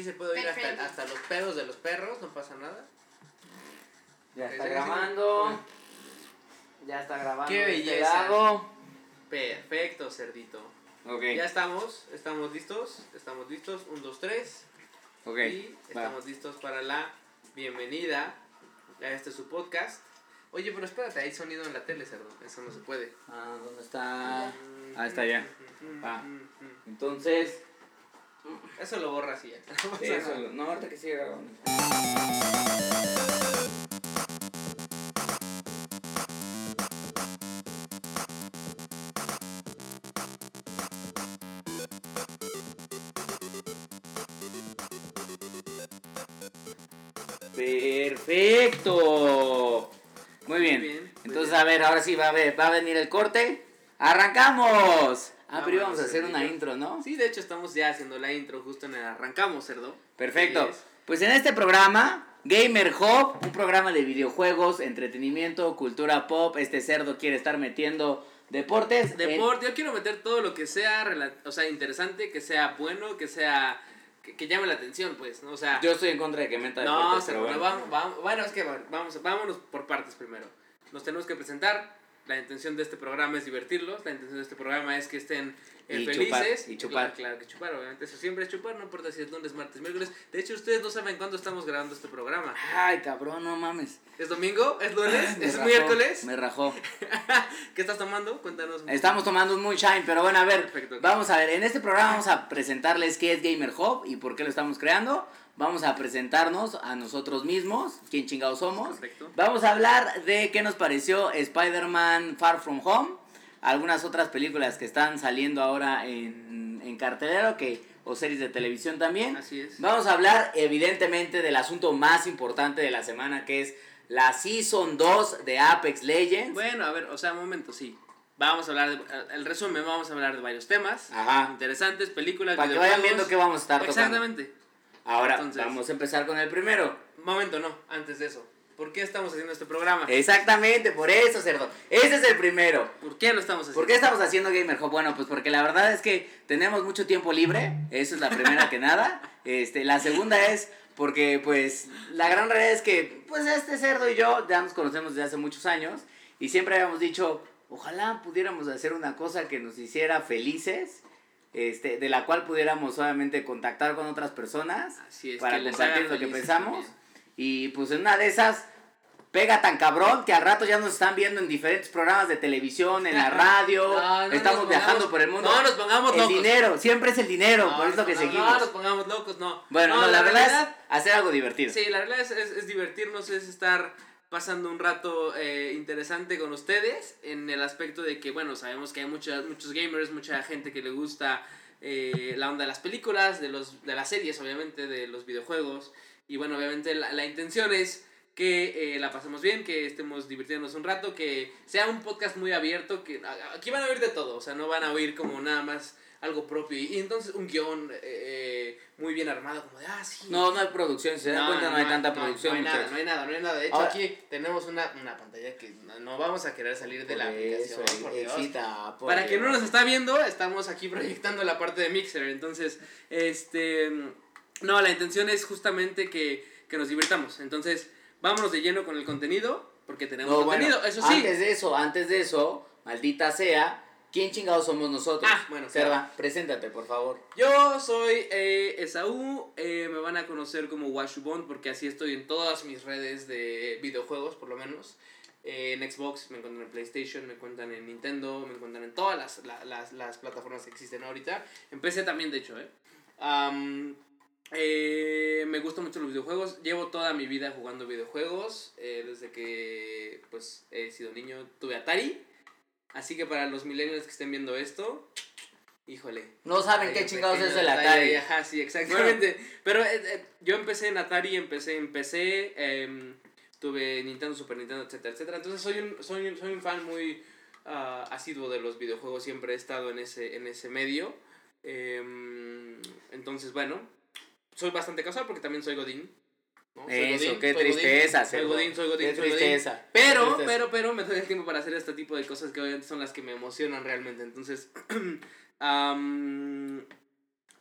aquí se puede oír hasta, hasta los pedos de los perros, no pasa nada. Ya está grabando. Ya está grabando. Qué este belleza. Perfecto, cerdito. Ok. Ya estamos, estamos listos, estamos listos, un, dos, tres. Ok. Y va. estamos listos para la bienvenida a este su podcast. Oye, pero espérate, hay sonido en la tele, cerdo. Eso no se puede. Ah, ¿dónde está? Ah, está ya. Va. Mm, Entonces. Eso lo borras y ya. No pasa Eso, nada. no, ahorita que sigue grabando. Perfecto. Muy bien. Muy bien, muy Entonces, bien. a ver, ahora sí va a, ver, va a venir el corte. ¡Arrancamos! Ah, pero íbamos a hacer una intro, ¿no? Sí, de hecho estamos ya haciendo la intro justo en el arrancamos, cerdo. Perfecto. Pues en este programa, Gamer Hub, un programa de videojuegos, entretenimiento, cultura pop, este cerdo quiere estar metiendo deportes. en- Deporte, yo quiero meter todo lo que sea, o sea, interesante, que sea bueno, que sea, que, que llame la atención, pues, ¿no? O sea, Yo estoy en contra de que meta no, deportes, se- pero bueno. vamos, vamos, bueno, es que vamos, vámonos por partes primero. Nos tenemos que presentar, la intención de este programa es divertirlos, la intención de este programa es que estén eh, Y felices. chupar, y chupar. Claro, claro que chupar, obviamente, eso siempre es chupar, no importa si es lunes, martes, miércoles. De hecho, ustedes no saben cuándo estamos grabando este programa. Ay, cabrón, no mames. ¿Es domingo? ¿Es lunes? ¿Es rajó, miércoles? Me rajó. ¿Qué estás tomando? Cuéntanos. Estamos tomando un moonshine, pero bueno, a ver, Perfecto, vamos a ver, en este programa vamos a presentarles qué es Gamer Hub y por qué lo estamos creando. Vamos a presentarnos a nosotros mismos, quién chingados somos. Perfecto. Vamos a hablar de qué nos pareció Spider-Man Far From Home, algunas otras películas que están saliendo ahora en, en cartelero que, o series de televisión también. Así es. Vamos a hablar evidentemente del asunto más importante de la semana que es la Season 2 de Apex Legends. Bueno, a ver, o sea, un momento, sí. Vamos a hablar de, el resumen, vamos a hablar de varios temas Ajá. interesantes, películas, Para que vayan viendo qué vamos a estar tocando. Ahora Entonces- vamos a empezar con el primero. Momento, no, antes de eso. ¿Por qué estamos haciendo este programa? Exactamente, por eso, cerdo. Ese es el primero. ¿Por qué lo estamos haciendo? ¿Por qué estamos haciendo Gamer Hub? Bueno, pues porque la verdad es que tenemos mucho tiempo libre. Eso es la primera que nada. Este, la segunda es porque, pues, la gran realidad es que, pues, este cerdo y yo ya nos conocemos desde hace muchos años y siempre habíamos dicho, ojalá pudiéramos hacer una cosa que nos hiciera felices, este, de la cual pudiéramos obviamente contactar con otras personas Así es, para que compartir lo que pensamos. también. Y pues en una de esas pega tan cabrón que al rato ya nos están viendo en diferentes programas de televisión, en la radio, No, no estamos viajando pongamos- por el mundo. No nos pongamos el locos. dinero, siempre es el dinero, No, por eso que seguimos. No nos pongamos locos, no. bueno, no, la, verdad realidad- es hacer algo divertido. Sí, la realidad es, es- es divertirnos, es estar pasando un rato eh, interesante con ustedes en el aspecto de que, bueno, sabemos que hay muchas, muchos gamers, mucha gente que le gusta eh, la onda de las películas, de, los, de las series, obviamente, de los videojuegos. Y bueno, obviamente la, la intención es que eh, la pasemos bien, que estemos divirtiéndonos un rato, que sea un podcast muy abierto, que aquí van a oír de todo, o sea, no van a oír como nada más algo propio. Y, entonces un guion eh, muy bien armado, como de, ah, sí. No, no hay producción, si se dan cuenta no, hay tanta producción. No hay nada, no hay nada, no hay nada. De hecho, Ahora- aquí tenemos una, una pantalla que no, vamos a querer salir de la Por aplicación. eso, por Dios. excita, por Para quien no nos está viendo, estamos aquí proyectando la parte de Mixer. Entonces, este. No, la intención es justamente que, que nos divirtamos. Entonces, vámonos de lleno con el contenido, porque tenemos No, bueno, contenido. Eso sí. Antes de eso, antes de eso, maldita sea, ¿quién chingados somos nosotros? Ah, bueno, Cerda, preséntate, por favor. Yo soy eh, Esaú, eh, me van a conocer como Washubon porque así estoy en todas mis redes de videojuegos, por lo menos. Eh, en Xbox, me encuentran en PlayStation, me encuentran en Nintendo, me encuentran en todas las, la- las, las plataformas que existen ahorita. En PC también, de hecho, ¿eh? Eh, me gustan mucho los videojuegos. Llevo toda mi vida jugando videojuegos. eh, desde que pues he sido niño tuve Atari. Así que para los millennials que estén viendo esto, híjole. No saben qué chingados pequeño es el Atari. Ajá, sí, exactamente. Pero eh, eh, yo empecé en Atari, empecé en PC, em, tuve Nintendo, Super Nintendo, etcétera, etcétera. Entonces soy un, soy un, soy un fan muy ah, asiduo de los videojuegos, siempre he estado en ese, en ese medio. Em, entonces, bueno, soy bastante casual porque también soy Godín. Eso, Godín, qué Godín, tristeza, Soy. Godín, soy Godín, Qué soy Godín. tristeza. Pero, tristeza. pero, pero me doy el tiempo para hacer este tipo de cosas que obviamente son las que me emocionan realmente. Entonces, am,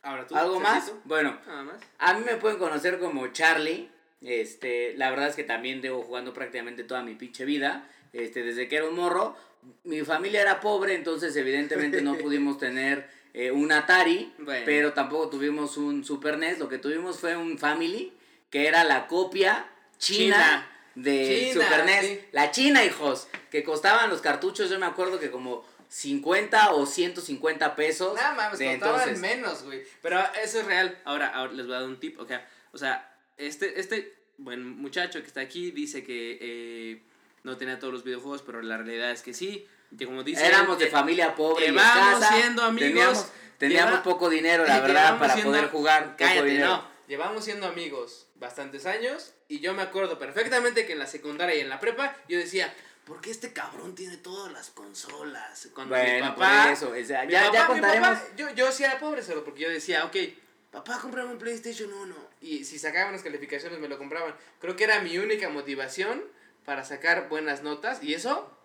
Ahora tú. ¿Algo más? Bueno, Nada más. a mí me pueden conocer como Charlie. Este, la verdad es que también llevo jugando prácticamente toda mi pinche vida. Este, desde que era un morro. Mi familia era pobre, entonces evidentemente no pudimos tener eh, un Atari, Bueno. pero tampoco tuvimos un Super NES. Lo que tuvimos fue un Family, que era la copia china, China. de China, Super NES. sí. La China, hijos, que costaban los cartuchos, yo me acuerdo que como 50 o 150 pesos. Nada más, de costaban entonces. menos, güey. Pero eso es real. Ahora, ahora les voy a dar un tip. O sea, o sea este, este buen muchacho que está aquí dice que eh, no tenía todos los videojuegos, pero la realidad es que sí. Que como dice, Éramos de eh, familia pobre y escasa, siendo amigos, Teníamos, teníamos lleva- poco dinero, la verdad, para poder jugar. poco Cállate, dinero. no. Llevamos siendo amigos bastantes años y yo me acuerdo perfectamente que en la secundaria y en la prepa yo decía, ¿por qué este cabrón tiene todas las consolas? Cuando mi Bueno, papá, por eso, o sea, mi ya, papá- ya mi contaremos. papá- yo, yo sí era pobre, solo porque yo decía, ok, papá, cómprame un PlayStation 1. Y si sacaban las calificaciones me lo compraban. Creo que era mi única motivación para sacar buenas notas y eso...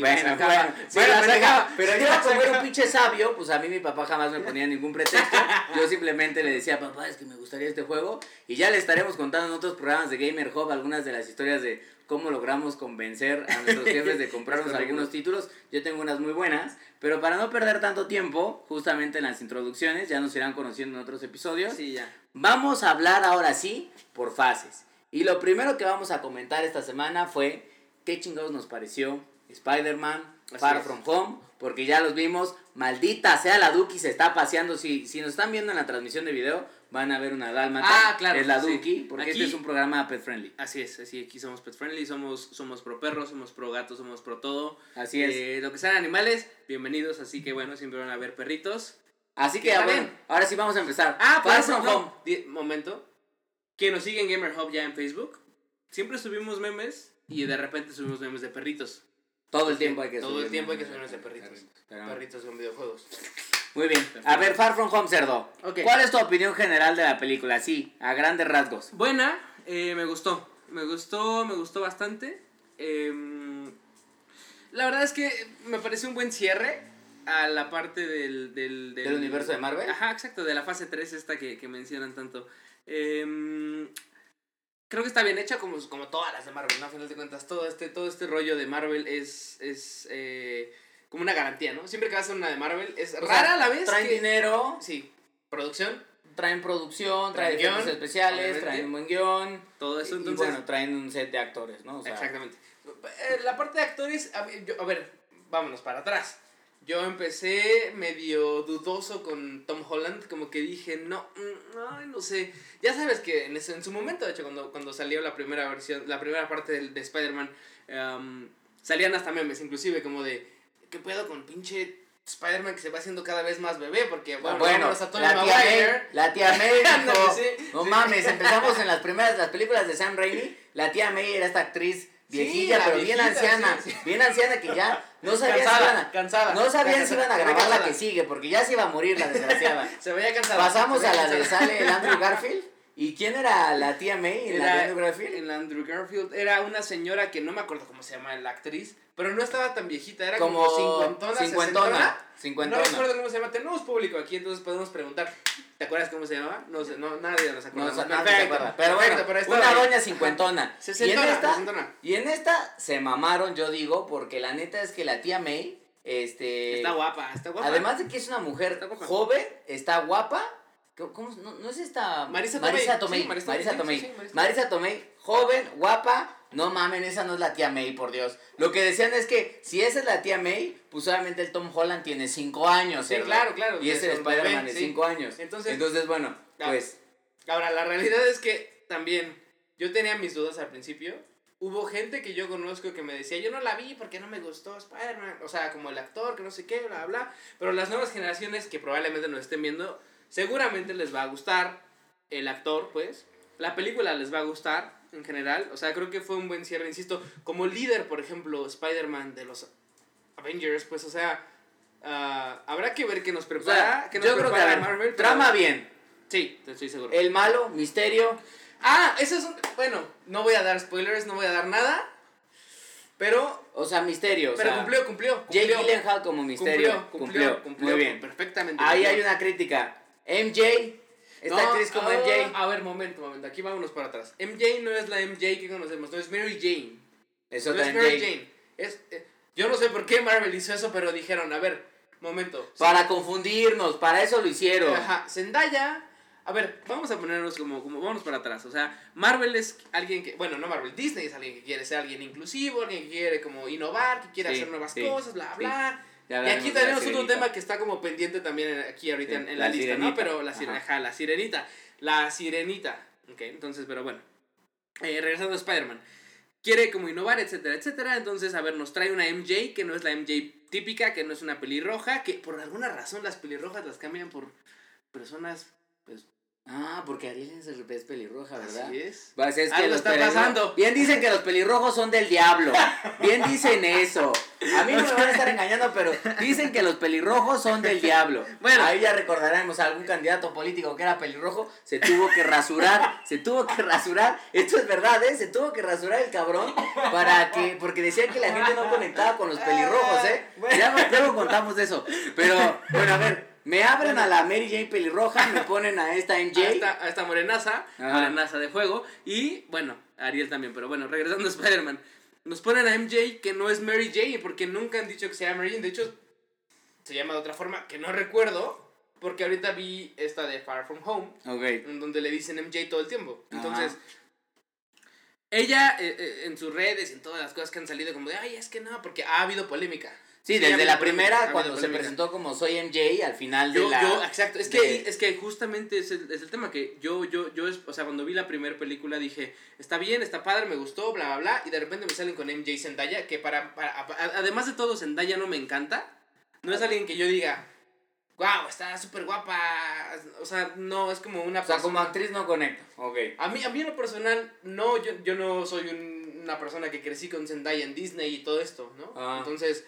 bueno, sacaba. bueno, Sí bueno, pero, sacaba. pero Sí yo la como era un pinche sabio, pues a mí mi papá jamás me ponía ningún pretexto. Yo simplemente le decía, papá, es que me gustaría este juego. Y ya le estaremos contando en otros programas de Gamer Hub algunas de las historias de cómo logramos convencer a nuestros jefes de comprarnos algunos títulos. Yo tengo unas muy buenas, pero para no perder tanto tiempo, justamente en las introducciones, ya nos irán conociendo en otros episodios. Sí, ya. Vamos a hablar ahora sí por fases. Y lo primero que vamos a comentar esta semana fue qué chingados nos pareció Spider-Man, Far es. From Home, porque ya los vimos. Maldita sea la Duki, se está paseando. Si, si nos están viendo en la transmisión de video, van a ver una dálmata. Ah, claro, Es la sí. Duki, porque Aquí- este es un programa pet friendly. Así es, así aquí somos pet friendly, somos, somos pro perros, somos pro gatos, somos pro todo. Así es. Eh, lo que sean animales, bienvenidos, así que bueno, siempre van a haber perritos. Así que, bueno, bien. ahora sí vamos a empezar. Ah, Far From no, Home. momento. Que nos siguen Gamer Hub ya en Facebook. Siempre subimos memes y de repente subimos memes de perritos. Todo el tiempo hay que Todo el tiempo hay que memes subir memes de perritos. Pero- Perritos con videojuegos. Muy bien. A ver, Far From Home, Cerdo. Ok. ¿Cuál es tu opinión general de la película? Sí, a grandes rasgos. Buena, eh, me gustó. Me gustó, me gustó bastante. Em, la verdad es que me pareció un buen cierre a la parte del... ¿Del, ¿Del universo de Marvel? Ajá, exacto, de la fase 3 esta que, que mencionan tanto. Em, creo que está bien hecha como, como todas las de Marvel, ¿no? A final de cuentas, todo este, todo este rollo de Marvel es, es eh, como una garantía, ¿no? Siempre que vas a hacer una de Marvel es O rara sea, a la vez. Traen que- dinero, Sí, producción, traen producción, traen, Traen guion, especiales, obviamente. traen un buen guion. todo eso. Entonces, y bueno, traen un set de actores, ¿no? O sea, Exactamente. Eh, La parte de actores, a ver, yo- a ver, vámonos para atrás. Yo empecé medio dudoso con Tom Holland, como que dije, no, mm, ay, no sé. Ya sabes que en, ese- en su momento, de hecho, cuando, cuando salió la primera versión, la primera parte del- de, Spider-Man, em, salían hasta memes, inclusive, como de, ¿qué pedo con pinche Spider-Man que se va haciendo cada vez más bebé? Porque, bueno, Bueno, a la tía Maguire. May, la tía May dijo, sí, no sí. mames, empezamos en las primeras, las películas de Sam Raimi, la tía May era esta actriz viejilla, la pero bien anciana, sí, sí. bien anciana que ya no sabían si Cansada, iban a, cansada. no sabían si iban a grabar la que sigue, porque ya se iba a morir la desgraciada. Se veía cansada. Pasamos a la de sale el Andrew Garfield, ¿y quién era la tía May en la de Andrew Garfield? el Andrew Garfield era una señora que no me acuerdo cómo se llama la actriz, pero no estaba tan viejita, era como, Como cincuentona, cincuentona. No recuerdo cómo se llama, tenemos público aquí, entonces podemos preguntar. ¿Te acuerdas cómo se llama? No sé, no, nadie nos No, acuerda. o sea, nadie se acuerda. Pero bueno, una doña cincuentona. Y en, esta, sesentona. y en esta se mamaron, yo digo, porque la neta es que la tía May, este... Está guapa, está guapa. Además de que es una mujer Está joven, está guapa. ¿Cómo- no, no es esta... Marisa Marisa Tomei. Tomei. Sí, Marisa Marisa Tomei, Tomei. sí, Marisa Marisa Tomei, joven, guapa. No mamen, esa no es la tía May, por Dios. Lo que decían es que si esa es la tía May, pues obviamente el Tom Holland tiene 5 años. Sí, ¿verdad? claro, claro, Y es es el Spider-Man de sí. 5 años. Entonces- Entonces, bueno, Ah. pues... Ahora, la realidad es que también yo tenía mis dudas al principio. Hubo gente que yo conozco que me decía, yo no la vi porque no me gustó Spider-Man. O sea, como el actor, que no sé qué, bla, bla. Pero las nuevas generaciones que probablemente nos estén viendo, seguramente les va a gustar el actor, pues. La película les va a gustar en general. O sea, creo que fue un buen cierre, insisto. Como líder, por ejemplo, Spider-Man de los Avengers, pues, o sea, ah, habrá que ver qué nos o prepara. sea, qué nos yo creo que, a prepara ver, Marvel. pero- trama bien. Sí, te estoy seguro. El malo, misterio. Ah, eso es un... Bueno, no voy a dar spoilers, no voy a dar nada. Pero... O sea, misterio. o pero sea, cumplió, cumplió. Jake cumplió, Gyllenhaal como misterio. Cumplió, cumplió, cumplió, Muy bien. Perfectamente. Ahí cumplió. hay una crítica. MJ. Esta No, actriz como MJ. A ver, momento, momento. Aquí vámonos para atrás. MJ no es la MJ que conocemos, no es Mary Jane. Es no otra es MJ. Mary Jane. Es, eh, yo no sé por qué Marvel hizo eso, pero dijeron, a ver, momento. Para confundirnos, para eso lo hicieron. Ajá, Zendaya. A ver, vamos a ponernos como, como, vamos para atrás. O sea, Marvel es alguien que, bueno, no Marvel, Disney es alguien que quiere ser alguien inclusivo, alguien que quiere como innovar, que quiere Sí, hacer nuevas sí, cosas, bla, bla. Ya Y aquí tenemos otro sirenita. tema que está como pendiente también aquí ahorita Sí, en, en la la, lista, ¿no? sirenita. Pero la, sire- Ajá. ajá, la sirenita. La sirenita. Ok, entonces, pero bueno. Eh, regresando a Spider-Man. Quiere como innovar, etcétera, etcétera. Entonces, a ver, nos trae una MJ que no es la MJ típica, que no es una pelirroja, que por alguna razón las pelirrojas las cambian por personas, pues, Ah, porque Ariel es, es pelirroja, ¿verdad? así es. Pues es que Algo está pasando. Bien dicen que los pelirrojos son del diablo. Bien dicen eso. A mí no me van a estar engañando, pero dicen que los pelirrojos son del diablo. Bueno. Ahí ya recordaremos a algún candidato político que era pelirrojo, se tuvo que rasurar, se tuvo que rasurar. Esto es verdad, ¿eh? Se tuvo que rasurar el cabrón para que, porque decía que la gente no conectaba con los pelirrojos, ¿eh? Ya luego contamos de eso. Pero, bueno, a ver, me abren a la Mary Jane pelirroja, me ponen a esta MJ. A esta, a esta morenaza, Ajá. morenaza de fuego. Y bueno, Ariel también, pero bueno, regresando a Spider-Man. Nos ponen a MJ que no es Mary Jane, porque nunca han dicho que sea Mary Jane. De hecho, se llama de otra forma que no recuerdo, porque ahorita vi esta de Far From Home, Ok. en donde le dicen MJ todo el tiempo. Ajá. Entonces, ella eh, eh, en sus redes y en todas las cosas que han salido, como de, ay, es que no, porque ha habido polémica. Sí, desde la primera, cuando se presentó como Soy MJ, al final de Yo, la... yo, exacto, es que, de- es que justamente es el, es el tema que yo, yo, yo, es- o sea, cuando vi la primera película dije, está bien, está padre, me gustó, bla, bla, bla, y de repente me salen con MJ Zendaya, que para, para además de todo, Zendaya no me encanta, no es alguien que yo diga, wow, está súper guapa, o sea, no, es como una O sea, como persona- actriz no conecta. Ok. A mí, a mí en lo personal, no, yo, yo no soy un- una persona que crecí con Zendaya en Disney y todo esto, ¿no? Ah. Entonces,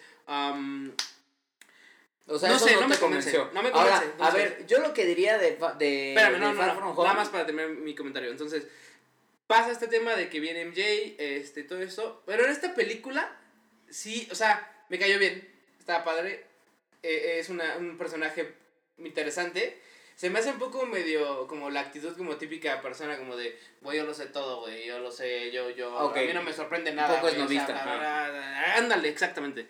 O sea, No eso sé, no, me convence, convenció. no me Ahora, convence, a ver, yo lo que diría de, de, Espérame, de no, no, Far no, From Home- Nada más para terminar mi comentario. Entonces, pasa este tema de que viene MJ, este, todo eso. Pero en esta película, sí, o sea, me cayó bien. Estaba padre. eh, es una, un personaje interesante. Se me hace un poco medio como la actitud como típica persona como de, güey, yo lo sé todo, güey, yo lo sé, yo, yo, a mí no me sorprende Un nada. poco güey, o sea, esnovista, bla, ajá. bla, bla, bla. Ándale, exactamente.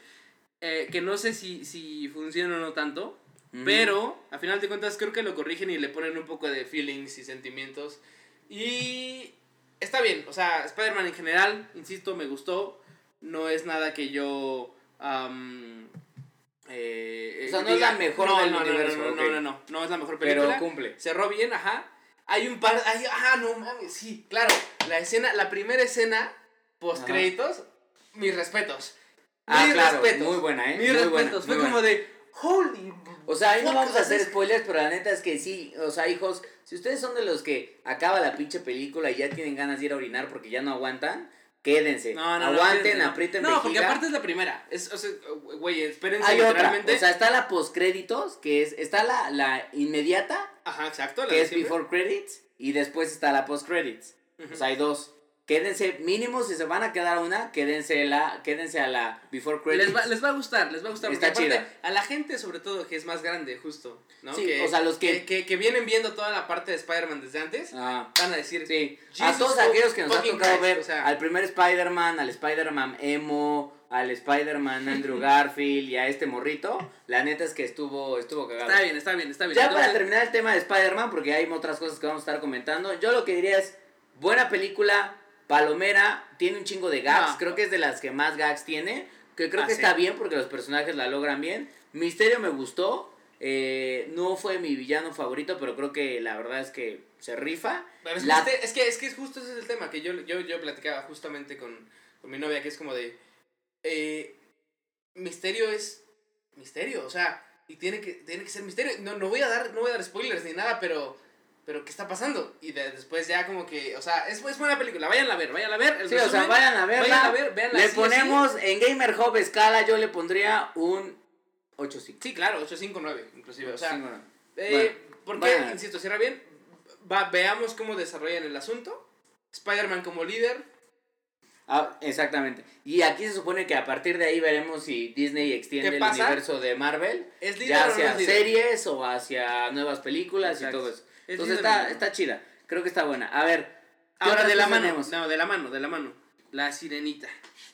Eh, que no sé si, si funciona o no tanto, Ujú. pero a final de cuentas creo que lo corrigen y le ponen un poco de feelings y sentimientos. Y está bien, o sea, Spider-Man en general, insisto, me gustó. No es nada que yo... am, eh, O sea, no es la mejor no, del no, no, universo, No, no, ok. no, no, no, no es la mejor película. Pero cumple. Cerró bien, ajá. Hay un par. Hay, ajá, no mames, sí, claro. La escena, la primera escena, post créditos, mis respetos. Ah, claro, respetos. muy buena, ¿eh? Mis Muy buena, respetos. Fue muy como de. Holy. O sea, ahí no vamos a hacer spoilers, pero la neta es que sí, o sea, hijos, si ustedes son de los que acaba la pinche película y ya tienen ganas de ir a orinar porque ya no aguantan, quédense. No, no, Aguanten, no. aprieten No, porque aparte es la primera. Es, o sea, güey, espérense Hay otra, o sea, está la postcréditos, que es, está la, la inmediata, ajá, exacto. la que es siempre. before credits, y después está la post credits. O sea, hay dos. Quédense, mínimo si se van a quedar una, quédense, la, quédense a la before credits. Les va, les va a gustar, les va a gustar. Está porque aparte. A la gente, sobre todo, que es más grande, justo. ¿no? Sí, que, o sea, los que- que, que vienen viendo toda la parte de Spider-Man desde antes, Ah, van a decir. sí. a todos aquellos que nos ha tocado Christ, ver o sea. al primer Spider-Man, al Spider-Man emo, al Spider-Man Andrew Garfield y a este morrito, la neta es que estuvo, estuvo cagado. Está bien, está bien, está bien. Ya para terminar el tema de Spider-Man, porque hay otras cosas que vamos a estar comentando, yo lo que diría es, buena película, palomera, tiene un chingo de gags, No. creo que es de las que más gags tiene, que creo Ah, que sí. está bien porque los personajes la logran bien. Misterio me gustó, eh, no fue mi villano favorito, pero creo que la verdad es que se rifa. pero es, La- que este- es que es que justo ese es el tema que yo, yo, yo platicaba justamente con, con mi novia, que es como de. eh, misterio es. Misterio, o sea, y tiene que, tiene que ser misterio. No, no voy a dar, no voy a dar spoilers ni nada, pero. Pero, ¿qué está pasando? Y de- después ya como que, o sea, es, es buena película, vayan a ver, vayan a ver. el Sí, o sea, resumen, vayan a verla. Vayan a ver, véanla Le sí o sí. ponemos en Gamer Hub escala, yo le pondría un 8.5. Sí, claro, 859, inclusive. O sea, Sí, bueno. Eh, porque, bueno. insisto, cierra bien. Va, veamos cómo desarrollan el asunto. Spider-Man como líder. Ah, exactamente. Y aquí se supone que a partir de ahí veremos si Disney extiende ¿Qué el universo de Marvel. ¿Es líder ya o no hacia es líder? series o hacia nuevas películas Exacto. y todo eso. ¿Es Entonces está, está chida. Creo que está buena. A ver. ¿qué Ahora de la mano. tenemos? No, de la mano, de la mano. La sirenita.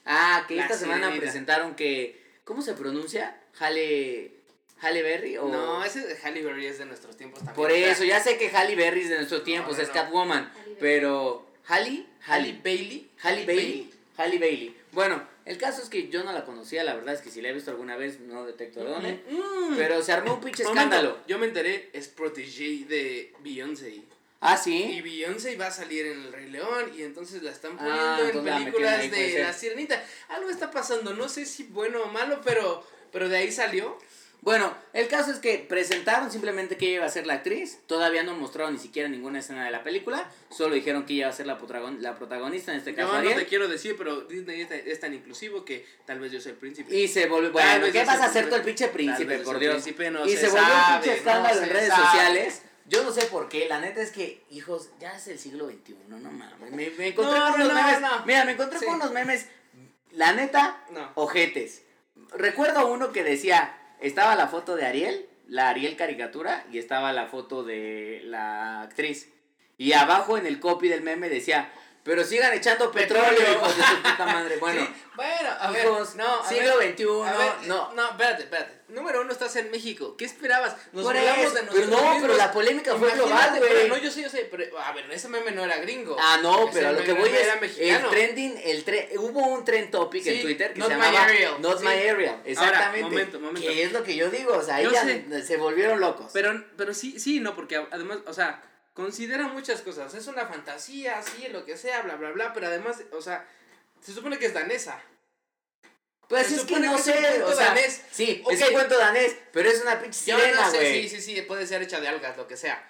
Ah, que La esta semana presentaron que. ¿Cómo se pronuncia? Halle. Halle Berry o. No, ese de Halle Berry es de nuestros tiempos también. Por eso, ya sé que Halle Berry es de nuestro tiempo, No, no, es no. Catwoman. Pero. ¿Halle? Halle Bailey. Halle Bailey. Halle Bailey. Bueno, el caso es que yo no la conocía, la verdad es que si la he visto alguna vez no detecto de dónde. Mm. Pero se armó un pinche Momento, escándalo. Yo me enteré, es protégé de Beyoncé. Ah, Y sí. Beyoncé va a salir en El Rey León y entonces la están Ah, poniendo en películas de. La Sirenita. Algo está pasando, no sé si bueno o malo, pero, pero de ahí salió. Bueno, el caso es que presentaron simplemente que ella iba a ser la actriz. Todavía no mostraron ni siquiera ninguna escena de la película. Solo dijeron que ella iba a ser la, la protagonista, en este caso Yo no te quiero decir, pero Disney es, tan inclusivo que tal vez yo soy el príncipe. Y se volvió. Bueno, ¿qué vas a hacer tú el pinche príncipe, por Dios? príncipe no y se se, volvió un pinche escándalo en redes sabe. sociales. Yo no sé por qué, la neta es que, hijos, ya es el siglo XXI, no mames. Me, me encontré No, con no, unos no, memes. Mira, me encontré Sí. con unos memes, la neta, ojetes. Recuerdo uno que decía, estaba la foto de Ariel, la Ariel caricatura, y estaba la foto de la actriz. Y abajo en el copy del meme decía, pero sigan echando petróleo, hijos de su puta madre. Bueno, Sí, bueno, a hijos, ver, no, a siglo ver, XXI, a ver, no. No, espérate, espérate. Número uno, estás en México. ¿Qué esperabas? Nos Por burlamos eso, de pero nosotros no, mismos. pero la polémica fue global, güey. pero No, yo sé, yo sé, pero a ver, ese meme no era gringo. Ah, no, Ese pero a lo que voy es el trending, el tre hubo un trend topic en Twitter que not se my llamaba Not sí. My Ariel, exactamente. momento, momento. Que es lo que yo digo, o sea, sé. se volvieron locos. Pero, pero sí, sí, no, porque además, o sea, considera muchas cosas. Es una fantasía, sí, lo que sea, bla, bla, bla, pero además, o sea, se supone que es danesa. pues se es que no que es un sé, cuento o sea, danés. sí, Ok. es un cuento danés, pero es una pinche Yo sirena, no sé, sí, sí, sí, puede ser hecha de algas, lo que sea.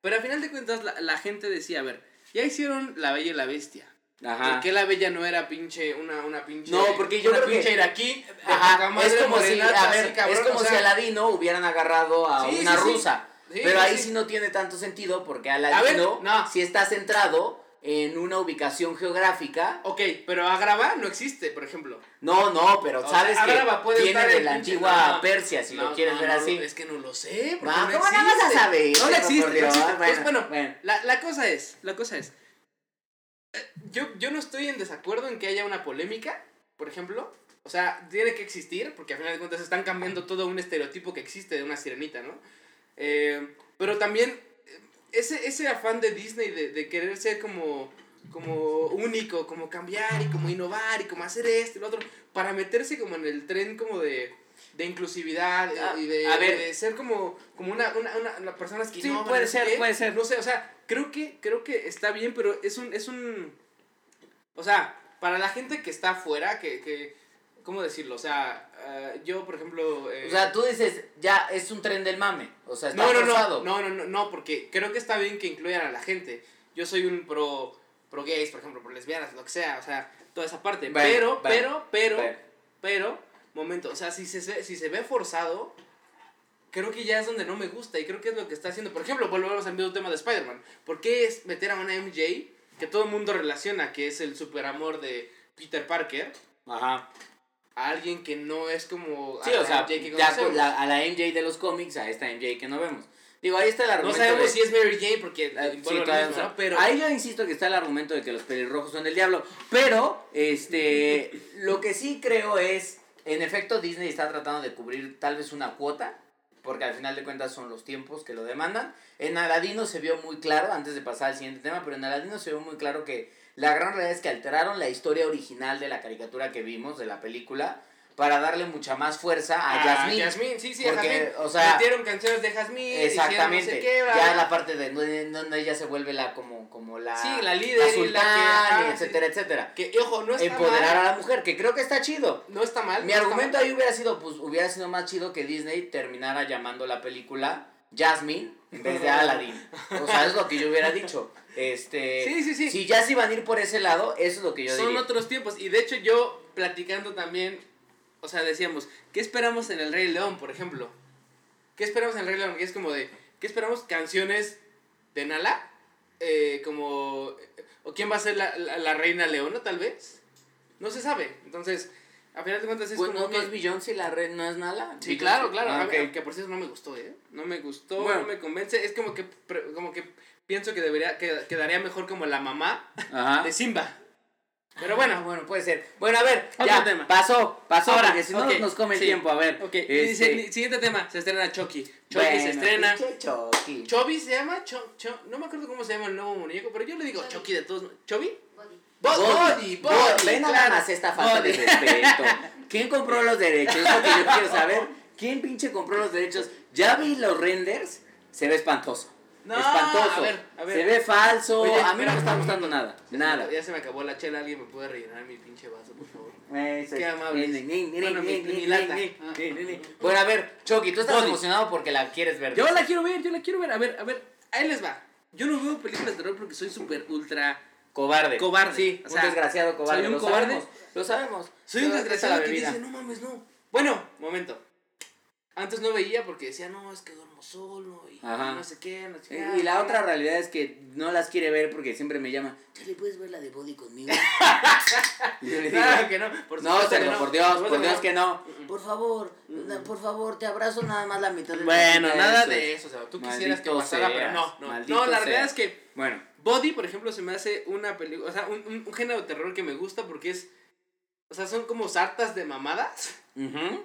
Pero al final de cuentas, la, la gente decía, a ver, ya hicieron La Bella y la Bestia. Ajá. ¿Por qué la Bella no era pinche, una, una pinche... No, porque yo una creo que- pinche iraquí, de Ajá, es como si, a ver, así, cabrón, es como o sea, si Aladino hubieran agarrado a Sí, una sí. rusa. Sí, pero ahí sí. sí no tiene tanto sentido porque Aladino no. sí está centrado en una ubicación geográfica. Ok, pero Agrava no existe, por ejemplo. No, no, pero O sabes sea, que puede viene de la antigua no, Persia, si no, lo quieres no, ver así. Es que no lo sé. ¿cómo no vas a saber? No le existe, Dios. existe. Bueno, Pues, bueno, bueno. La, la cosa es, la cosa es, eh, yo, yo no estoy en desacuerdo en que haya una polémica, por ejemplo. O sea, tiene que existir, porque al final de cuentas están cambiando todo un estereotipo que existe de una sirenita, ¿no? Eh, pero también ese, ese afán de Disney de, de querer ser como, como único, como cambiar y como innovar y como hacer esto y lo otro, para meterse como en el tren como de, de inclusividad Ah, y de, a ver. de ser como, como una, una, una, una personas que Sí, puede no sé ser, qué. puede ser. No sé, o sea, creo que, creo que está bien, pero es un, es un, o sea, para la gente que está afuera, que, que ¿cómo decirlo? O sea, eh, yo, por ejemplo... eh, O sea, tú dices, ya es un tren del mame. O sea, está no, no, forzado. no, no, no, no, porque creo que está bien que incluyan a la gente. Yo soy un pro, pro gays, por ejemplo, pro lesbianas, lo que sea, o sea, toda esa parte. Pero, pero, pero, Pero- pero, momento, o sea, si se, si se ve forzado, creo que ya es donde no me gusta y creo que es lo que está haciendo. Por ejemplo, volvemos al mismo tema de Spider-Man. ¿Por qué es meter a una MJ que todo el mundo relaciona que es el superamor de Peter Parker Ajá. A alguien que no es como Sí, a o la sea, MJ que ya con la- a la MJ de los cómics, a esta MJ que no vemos. Digo, ahí está el No argumento. sabemos de- si es Mary Jane porque eh, sí, mismo, no ¿no? pero Ahí yo insisto que está el argumento de que los pelirrojos son del diablo. Pero, este, lo que sí creo es, en efecto, Disney está tratando de cubrir tal vez una cuota, porque al final de cuentas son los tiempos que lo demandan. En Aladino se vio muy claro, antes de pasar al siguiente tema, pero en Aladino se vio muy claro que la gran realidad es que alteraron la historia original de la caricatura que vimos, de la película, para darle mucha más fuerza a Jasmine. Ah, Jasmine, sí, sí, Porque, a Jasmine. o sea, Metieron canciones de Jasmine. Exactamente. no sé qué, ya la parte de donde, donde ella se vuelve la como, como la, Sí, la líder la que- sultana, etcétera, etcétera. Que, ojo, no está Empoderar mal. a la mujer, que creo que está chido. No está mal. Mi no argumento mal. ahí hubiera sido, pues, hubiera sido más chido que Disney terminara llamando la película Jasmine en vez de Aladdin. O sea, es lo que yo hubiera dicho. Este, Sí, sí, sí. Si ya se iban a ir por ese lado, eso es lo que yo Son diría. otros tiempos. Y de hecho, yo platicando también. O sea, decíamos, ¿qué esperamos en El Rey León, por ejemplo? ¿Qué esperamos en El Rey León? Que es como de. ¿Qué esperamos? Canciones de Nala. Eh, como. ¿O quién va a ser la, la, la reina leona, tal vez? no se sabe. Entonces, a final de cuentas es Pues, como ¿no, que... ¿No es Beyoncé la red? ¿No es Nala? Sí, claro, claro. Ah, A ok. ver, que por cierto no me gustó, ¿eh? No me gustó, Bueno. no me convence. Es como que, como que pienso que debería, que quedaría mejor como la mamá Ajá. de Simba. Pero bueno, bueno, puede ser. Bueno, a ver, Otro ya, tema. pasó, pasó, Ahora, porque si no nos come el sí, tiempo, a ver. ok. este, siguiente tema, se estrena Chucky. Chucky bueno, se estrena. Chucky. Chobi se llama, Cho, Cho- no me acuerdo cómo se llama el nuevo muñeco, pero yo le digo Chucky de todos. ¿Chobi? Body. Bo- Body, Body, Ve nada claro. más esta falta de Body. respeto. ¿Quién compró los derechos? Es lo que yo quiero saber. ¿Quién pinche compró los derechos? Ya vi los renders, se ve espantoso. No, espantoso. a ver, a ver. Se ve falso. Oye, a mí no me está gustando nada. Nada. Ya se me acabó la chela, alguien me puede rellenar mi pinche vaso, por favor. Eso Qué ni, Bueno, mi- mi lata. Bueno, a ver, Chucky, tú estás Body. emocionado porque la quieres ver. Yo la quiero ver, yo la quiero ver. A ver, a ver, ahí les va. Yo no veo películas de terror porque soy súper ultra. Cobarde. Cobarde. Sí, O un desgraciado cobarde. soy un lo cobarde. Sabemos, lo sabemos. Soy un desgraciado que dice, no mames, no. Bueno, momento. Antes no veía porque decía, no, es que duermo solo y Ajá. no sé qué, no sé Y, qué. y la otra realidad es que no las quiere ver porque siempre me llama. ¿Le puedes ver la de Body conmigo? Y yo le digo, Claro que no, por no, supuesto que Sergio, no. por Dios, por Dios que no. Por favor, por favor, te abrazo nada más la mitad del Bueno, nada eso de es. eso, o sea, tú quisieras que pasara, pero no, no. maldito No, la seas. realidad es que Bueno, Body, por ejemplo, se me hace una película, o sea, un, un, un género de terror que me gusta porque es, o sea, son como sartas de mamadas ujú.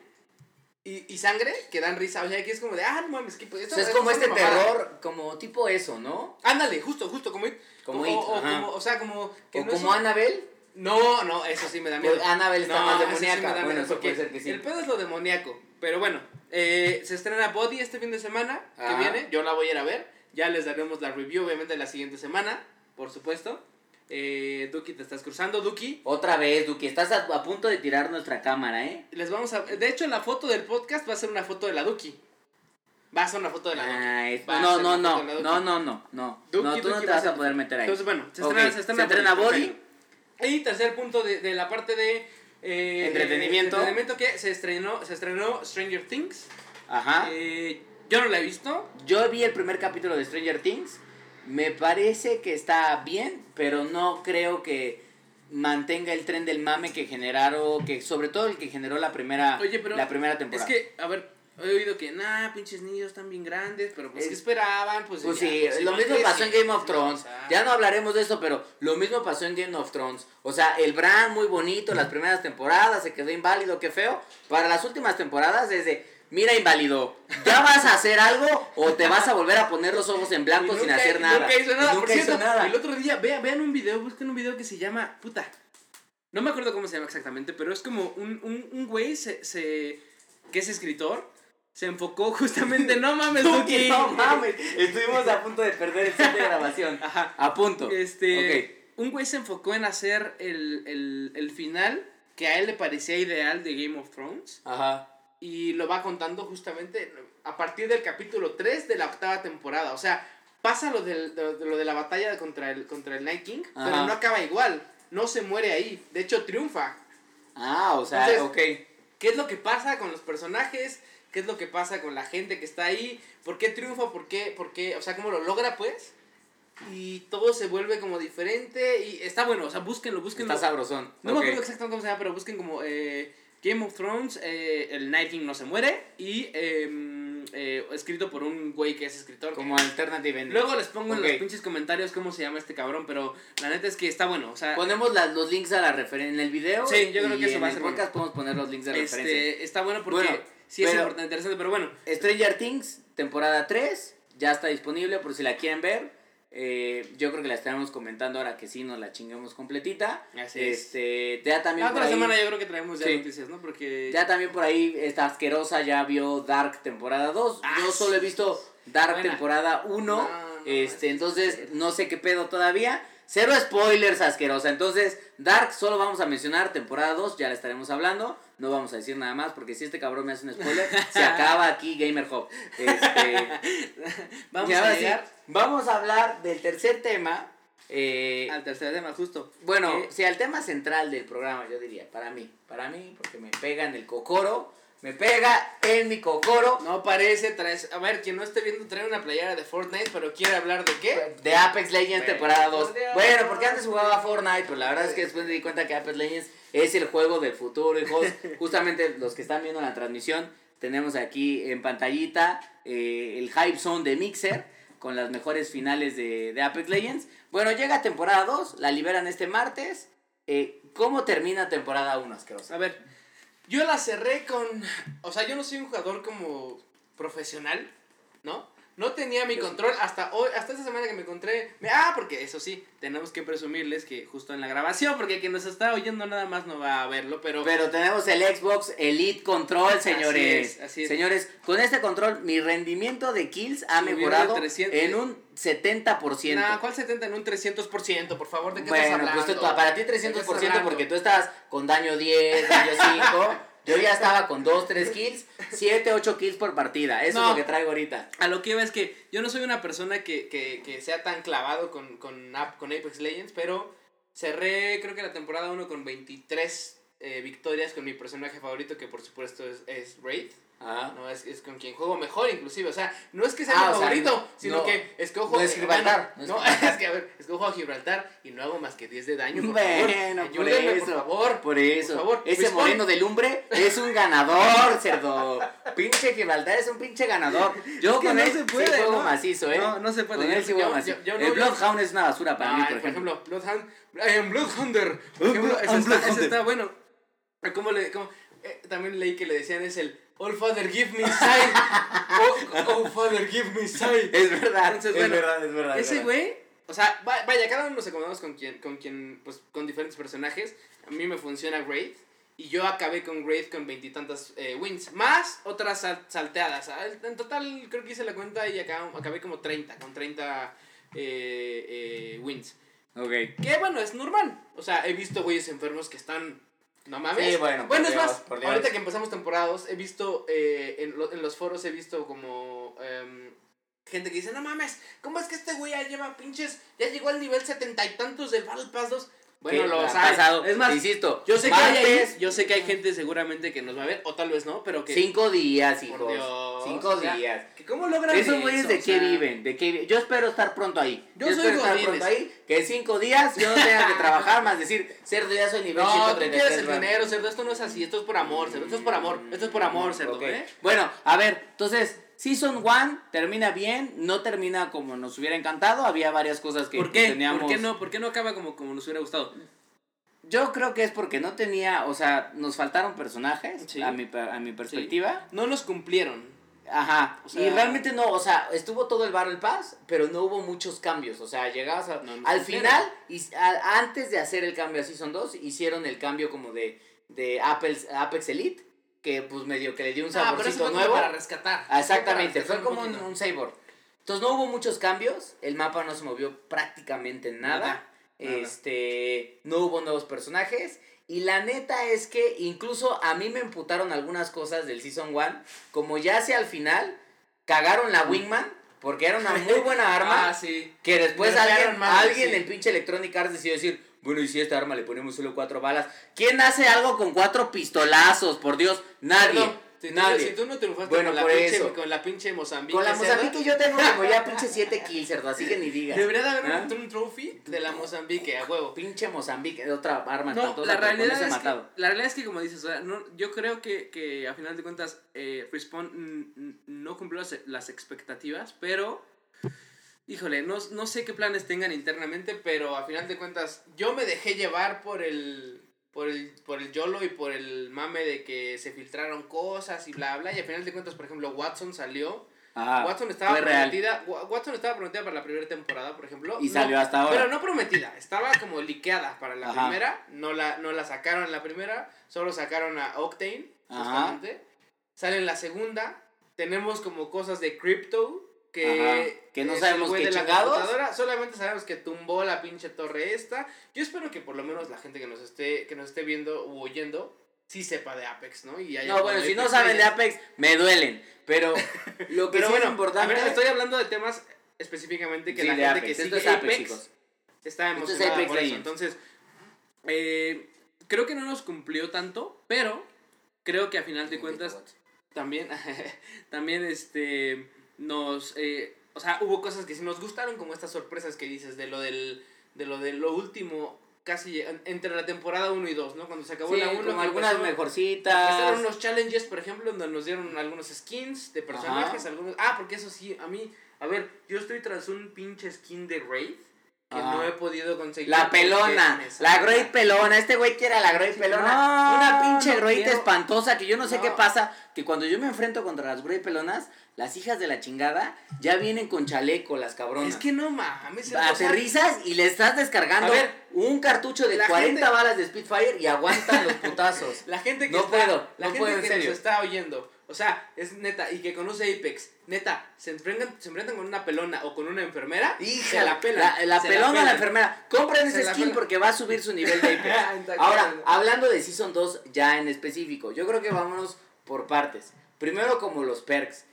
Y, y sangre que dan risa, o sea, que es como de, ah, no mames, que pues O esto sea, es como es este mamada. terror, como tipo eso, ¿no? Ándale, justo, justo, como It. Como o, It, o, como, o sea, como... Que O no es como un- Annabelle. No, no, eso sí me da miedo. Pues Annabelle está No, más eso sí me da demoníaca. bueno, eso puede ser que sí. El pedo es lo demoníaco. Pero bueno, eh, se estrena Body este fin de semana que viene. Yo la voy a ir a ver. Ya les daremos la review, obviamente, la siguiente semana, por supuesto. Eh, Duki, te estás cruzando. Duki, Otra vez, Duki, estás a, a punto de tirar nuestra cámara, ¿eh? les vamos a. De hecho, la foto del podcast va a ser una foto de la Duki. Va a ser una foto de la Duki. Ah, es- no, no, no, no, no, no, no. Duki, no, tú no te a vas a poder meter ahí. Entonces, bueno, se Ok, estrena, se estrena, estrena Body. Y tercer punto de, de la parte de. eh, Entretenimiento. entretenimiento que se estrenó, se estrenó Stranger Things. Ajá. Eh, yo no la he visto. Yo vi el primer capítulo de Stranger Things. Me parece que está bien, pero no creo que mantenga el tren del mame que generaron, que sobre todo el que generó la primera, Oye, pero la primera Es temporada. que, a ver, he oído que, nah, pinches niños están bien grandes, pero pues, Es- ¿qué esperaban? Pues, Pues ya, sí, pues, lo mismo pasó en Game of. Thrones. O sea, Ya no hablaremos de eso, pero lo mismo pasó en Game of Thrones. O sea, el Bran muy bonito las primeras temporadas, se quedó inválido, qué feo. Para las últimas temporadas es de, mira inválido, ¿ya vas a hacer algo o te vas a volver a poner los ojos en blanco sin hacer nada? Nunca hizo nada. Y nunca Por cierto, hizo nada. El otro día, vean, vean un video, busquen un video que se llama, puta, no me acuerdo cómo se llama exactamente, pero es como un, un, un güey se, se, que es escritor, se enfocó justamente, no mames, Duki, no mames, estuvimos a punto de perder el set de grabación. Ajá. A punto. Este, un güey se enfocó en hacer el, el, el final que a él le parecía ideal de Game of Thrones. Ajá. Y lo va contando justamente a partir del capítulo 3 de la octava temporada. O sea, pasa lo, del, de, de lo de la batalla contra el, contra el Night King, Ajá. pero no acaba igual. No se muere ahí. De hecho, triunfa. Ah, o sea, Entonces, ok. ¿Qué es lo que pasa con los personajes? ¿Qué es lo que pasa con la gente que está ahí? ¿Por qué triunfa? ¿Por qué? ¿Por qué? O sea, ¿cómo lo logra, pues? Y todo se vuelve como diferente. Y está bueno, o sea, búsquenlo, búsquenlo. Está sabrosón. No me acuerdo exactamente cómo se llama, pero busquen como eh, Game of Thrones, eh, el Night King no se muere. Y em, eh, escrito por un güey que es escritor. Como alternative ending. Luego les pongo en los pinches comentarios cómo se llama este cabrón, pero la neta es que está bueno. O sea, Ponemos las- los links a la referencia en el video. Sí, yo creo que eso en va a el ser podcast podemos poner los links de referencia. este, está bueno porque Bueno, sí es importante, interesante, pero bueno. Stranger Things, temporada 3, ya está disponible por si la quieren ver. Eh, yo creo que la estaremos comentando ahora que sí nos la chingamos completita. Así es. este, ya también La otra ahí, semana yo creo que traemos ya Sí. noticias, ¿no? Porque... ya también por ahí esta asquerosa ya vio Dark temporada 2. Ah, yo solo he visto Dark buena. temporada 1. No, no, este, es- entonces no sé qué pedo todavía. Cero spoilers asquerosa. Entonces, Dark solo vamos a mencionar temporada 2, ya la estaremos hablando. No vamos a decir nada más porque si este cabrón me hace un spoiler, se acaba aquí Gamer Hub. Este, Vamos a sí, llegar vamos a hablar del tercer tema. eh, al tercer tema, justo. bueno, Eh, sí, al tema central del programa, yo diría, para mí, para mí, porque me pega en el cocoro me pega en mi cocoro. No parece, traes, a ver, quien no esté viendo trae una playera de Fortnite, pero quiere hablar de qué? De Apex Legends Bueno, temporada 2. de Bueno, porque antes jugaba Fortnite, pero la verdad es que después me di cuenta que Apex Legends es el juego del futuro, hijos. Justamente los que están viendo la transmisión, tenemos aquí en pantallita eh, el Hype Zone de Mixer con las mejores finales de, de Apex Legends. Bueno, llega temporada 2, la liberan este martes. Eh, ¿Cómo termina temporada 1, asquerosa? A ver, yo la cerré con, o sea, yo no soy un jugador como profesional, ¿no? No tenía mi control hasta hoy, hasta esta semana que me encontré. me- ah, porque eso sí, tenemos que presumirles que justo en la grabación, porque quien nos está oyendo nada más no va a verlo, pero Pero tenemos el Xbox Elite Control, señores. es, así es. Señores, con este control, mi rendimiento de kills ha mejorado 300. en un 70%. Nah, ¿cuál 70 en un 300%? Por favor, ¿de qué Bueno, estás pues hablando? tú- para ti ¿De qué 300% estás hablando? porque tú estabas con daño 10, daño 5. Yo ya estaba con 2, 3 kills, 7, 8 kills por partida. Eso No. es lo que traigo ahorita. A lo que iba es que yo no soy una persona que, que, que sea tan clavado con, con, con Apex Legends, pero cerré creo que la temporada 1 con 23 eh, victorias con mi personaje favorito, que por supuesto es, es Wraith. Ajá. No, es, es con quien juego mejor inclusive. O sea, no es que sea Ah, mi sea, favorito, sino no- que escojo... no es Gibraltar, No, es que a ver, escojo a Gibraltar y no hago más que 10 de daño, por favor. Bueno, por Ayúdenme, eso. por favor. Por eso. Por favor. Ese moreno de lumbre es un ganador, cerdo. Pinche Gibraltar es un pinche ganador. Yo Es que con no él se puede, sí juego ¿no? macizo, ¿eh? No, no se puede. Con él sí juego macizo. yo el Bloodhound es una basura para mí, por ejemplo. Bloodhound. Am Bloodhunter. Por ese está, bueno. ¿Cómo le, cómo? Eh, también leí que le decían es el All Father give me sight. oh, oh, Father give me sight. Es verdad, Entonces, es verdad, es verdad. es Ese güey, o sea, va- vaya, cada uno nos acomodamos con quien, con quien, pues, con diferentes personajes. A mí me funciona Wraith. Y yo acabé con Wraith con veintitantas eh, wins. Más otras sal- salteadas. En total, creo que hice la cuenta y acabé como 30, con 30 eh, eh, wins. Ok. Que bueno, es normal. O sea, he visto güeyes enfermos que están. No mames. Sí, bueno, es Dios, más, ahorita que empezamos temporadas, he visto eh, en, lo- en los foros, he visto como. em, gente que dice: No mames, ¿cómo es que este güey ya lleva pinches. Ya llegó al nivel setenta y tantos del Battle Pass 2? Bueno, ¿Qué lo ha pasado? Es más, insisto, yo sé, que hay yo sé que hay gente seguramente que nos va a ver, o tal vez no, pero que. cinco días, por hijos. Dios, cinco o sea, días. ¿Cómo logran Esos güeyes de O qué sea, viven, de qué Yo espero estar pronto ahí. Yo Yo, soy espero estar pronto ahí. Que en cinco días yo no tenga que trabajar más decir, cerdo ya soy nivel No, tú 133. quieres el dinero, cerdo. Esto no es así. Esto es por amor, cerdo. Esto es por amor. Esto es por amor, cerdo, Ok. ¿eh? Bueno, a ver, entonces, Season 1 termina bien, no termina como nos hubiera encantado, había varias cosas que ¿Por qué? teníamos... ¿Por qué no? ¿Por qué no acaba como, como nos hubiera gustado? Yo creo que es porque no tenía, o sea, nos faltaron personajes, Sí. a, mi, a mi perspectiva. No nos cumplieron. Ajá, O sea- y realmente no, o sea, estuvo todo el Battle Pass, pero no hubo muchos cambios, o sea, llegabas a- No al final, y, a- antes de hacer el cambio a Season 2, hicieron el cambio como de, de Apex Elite, que pues medio que le dio un Ah, saborcito como nuevo. para rescatar. Ah, Exactamente, Fue como un, un sabor. Entonces no hubo muchos cambios, el mapa no se movió prácticamente nada, este, no hubo nuevos personajes y la neta es que incluso a mí me emputaron algunas cosas del Season 1, como ya hacia el final cagaron la Wingman porque era una muy buena arma Ah, sí. que después alguien, alguien sí. en pinche Electronic Arts decidió decir, bueno, y si a esta arma le ponemos solo cuatro balas, ¿quién hace algo con cuatro pistolazos? Por Dios, nadie. Perdón, si, tú, nadie. si tú no triunfaste Bueno, con, la por pinche, eso. con la pinche Mozambique. Con la cerdo, Mozambique yo tengo como ya pinche 7 kills, cerdo, así que ni digas. Debería de haber ¿Ah? un, trophy de la Mozambique, a huevo. Pinche Mozambique, otra arma No, la realidad, es que, matado. la realidad es que, como dices, o sea, no, yo creo que, que a final de cuentas eh, Respawn no cumplió las, las expectativas, pero, híjole, no, no sé qué planes tengan internamente, pero a final de cuentas yo me dejé llevar por el, por el, por el YOLO y por el mame de que se filtraron cosas y bla, bla, y a final de cuentas, por ejemplo, Watson salió, Ajá, Watson estaba real. prometida, Wa- Watson estaba prometida para la primera temporada, por ejemplo. Y No, salió hasta ahora. pero no prometida, estaba como liqueada para la Ajá. primera, no la, no la sacaron en la primera, solo sacaron a Octane, Ajá. justamente. Sale en la segunda, tenemos como cosas de Crypto, que, que no sabemos qué de la chingados. computadora, solamente sabemos que tumbó la pinche torre esta. Yo espero que por lo menos la gente que nos esté, que nos esté viendo u oyendo, sí sepa de Apex, ¿no? Y No, bueno, si no saben de. Apex, me duelen. Pero lo que Pero sí bueno, es importante. a ver, estoy hablando de temas específicamente que Sí, la gente Apex. que Esto sigue es Apex, está Esto es emocionada Apex por eso. Entonces, eh, creo que no nos cumplió tanto, pero creo que a final de cuentas también, también este, nos, eh, o sea, hubo cosas que sí nos gustaron, como estas sorpresas que dices de lo del, de lo de lo último, casi entre la temporada 1 y 2, ¿no? Cuando se acabó Sí, la 1. como algunas mejorcitas. Empezaron unos challenges, por ejemplo, donde nos dieron algunos skins de personajes, algunos... Ah, porque eso sí, a mí, a ver, yo estoy tras un pinche skin de Raid que no he podido conseguir. La pelona, la. Great pelona, este güey quiere a la Great pelona. No, una pinche no espantosa que yo no sé No. qué pasa, que cuando yo me enfrento contra las Great pelonas, las hijas de la chingada ya vienen con chaleco, las cabronas. Es que no mames. Aterrizas y le estás descargando ver, un cartucho de la 40 gente- balas de Spitfire y aguantan los putazos. La gente que No está, puedo, la no gente puedo, en que serio. nos está oyendo, o sea, es neta, y que conoce Apex, neta, se enfrentan, se enfrentan con una pelona o con una enfermera, Hija, se la pelan. La, la se pelona a la pelan. enfermera. Compren Se ese la skin porque va a subir su nivel de Apex. Exacto. Ahora, hablando de Season 2 ya en específico, yo creo que vámonos por partes. Primero como los perks.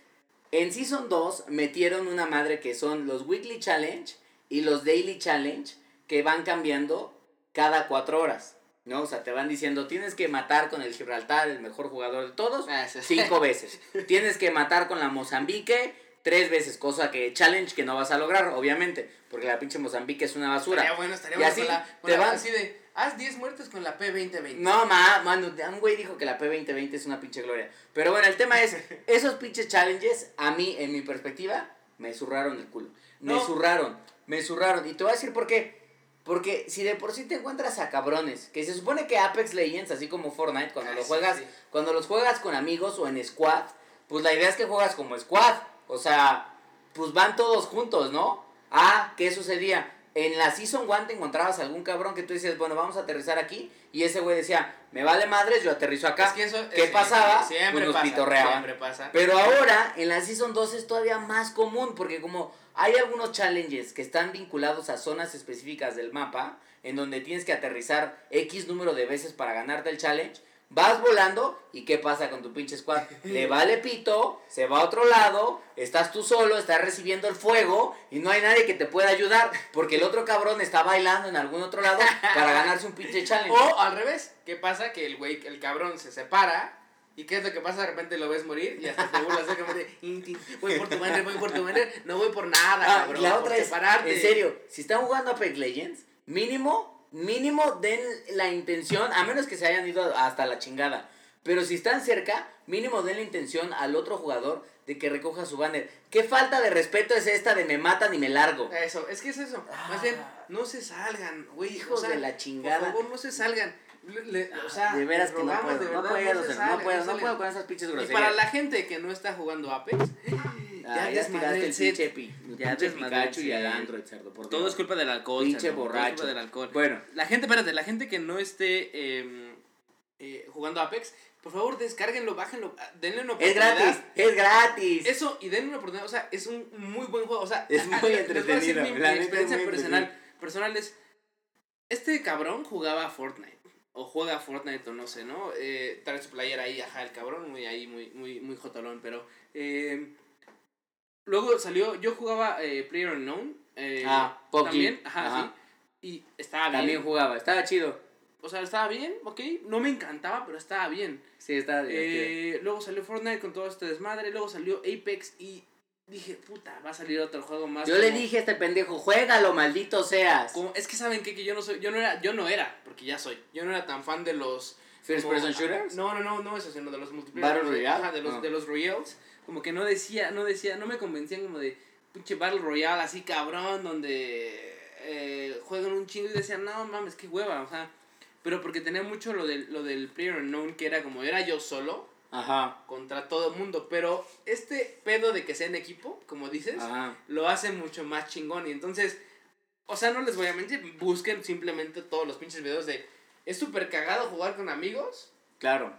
En Season 2 metieron una madre que son los Weekly Challenge y los Daily Challenge que van cambiando cada cuatro horas. ¿No? O sea, te van diciendo, tienes que matar con el Gibraltar, el mejor jugador de todos, Ah, sí. cinco veces. Tienes que matar con la Mozambique tres veces, cosa que challenge que no vas a lograr, obviamente, porque la pinche Mozambique es una basura. Estaría bueno, estaría Y bueno así con la, con te van- así de, haz 10 muertes con la P2020. No, ma, mano, un güey dijo que la P2020 es una pinche gloria. Pero bueno, el tema es, esos pinches challenges, a mí, en mi perspectiva, me zurraron el culo. Me No. zurraron, me zurraron. Y te voy a decir por qué. Porque si de por sí te encuentras a cabrones, que se supone que Apex Legends, así como Fortnite, cuando Ah, lo juegas, sí. cuando los juegas con amigos o en squad, pues la idea es que juegas como squad. O sea, pues van todos juntos, ¿no? Ah, ¿qué sucedía? En la Season 1 te encontrabas algún cabrón que tú dices, bueno, vamos a aterrizar aquí. Y ese güey decía, me vale madres, yo aterrizo acá. Es que eso, ¿Qué es- pasaba? Siempre Pues nos pasa, pitorreaban. siempre pasa. Pero ahora, en la Season 2 es todavía más común, porque como hay algunos challenges que están vinculados a zonas específicas del mapa, en donde tienes que aterrizar X número de veces para ganarte el challenge, vas volando y ¿qué pasa con tu pinche squad? Le vale pito, se va a otro lado, estás tú solo, estás recibiendo el fuego y no hay nadie que te pueda ayudar, porque el otro cabrón está bailando en algún otro lado para ganarse un pinche challenge. O al revés, ¿qué pasa? Que el güey, el cabrón se separa. ¿Y qué es lo que pasa? De repente lo ves morir y hasta te burlas de como de, "Inti, voy por tu madre, voy por tu madre, no voy por nada, Ah, cabrón. la por otra es, separarte". en serio, si están jugando Apex Legends, mínimo, mínimo den la intención, a menos que se hayan ido hasta la chingada. Pero si están cerca, mínimo den la intención al otro jugador de que recoja su banner. ¿Qué falta de respeto es esta de me matan y me largo? Eso, es que es eso. Más bien, no se salgan, güey. Ah. Hijos de la chingada. Por favor, no se salgan. Le- le- o sea, de veras que no puedo, no puedo, no salgan, puedo, no puedo con esas pinches Y groserías. para la gente que no está jugando Apex, Ah, ya desmadré tiraste el pinche, pi- Ya Pikachu y al. Android, cerdo. por Todo es culpa del alcohol. Pinche Sandro, todo es borracho. culpa del alcohol. Bueno, La gente, espérate, la gente que no esté eh, eh, jugando Apex, por favor descárguenlo, bájenlo, ah, denle una es oportunidad. gratis, es gratis. Eso, y denle una oportunidad, o sea, es un muy buen juego, o sea, Es muy les entretenido, Mi, mi la es experiencia personal, personal es, este cabrón jugaba Fortnite, o juega Fortnite, o no sé, ¿no? Eh, trae su playera ahí, ajá, el cabrón, muy ahí, muy, muy, muy jotolón, pero, eh, luego salió, yo jugaba eh, Player Unknown, eh, Ah, PUBG. también, ajá, Ajá. sí, y estaba bien, También jugaba, estaba chido. o sea, estaba bien, ok, no me encantaba, pero estaba bien. Sí, estaba divertido. Eh, luego salió Fortnite con todo este desmadre, luego salió Apex y dije, puta, va a salir otro juego más. Yo le dije a este pendejo, juégalo, maldito seas. como- es que saben qué? que yo no soy, yo no era, yo no era, porque ya soy, yo no era tan fan de los First como- person shooters. No, no, no, no eso, sino de los multiplayer. Battle Royale? De los, No. de los Royales. Como que no decía, no decía, no me convencían como de pinche Battle Royale así cabrón, donde eh, juegan un chingo y decían, no mames, qué hueva, o sea. Pero porque tenía mucho lo del, lo del Player Unknown, que era como, era yo solo Ajá. contra todo el mundo. Pero este pedo de que sea en equipo, como dices, Ajá. lo hace mucho más chingón. Y entonces, o sea, no les voy a mentir, busquen simplemente todos los pinches videos de. Es súper cagado jugar con amigos Claro.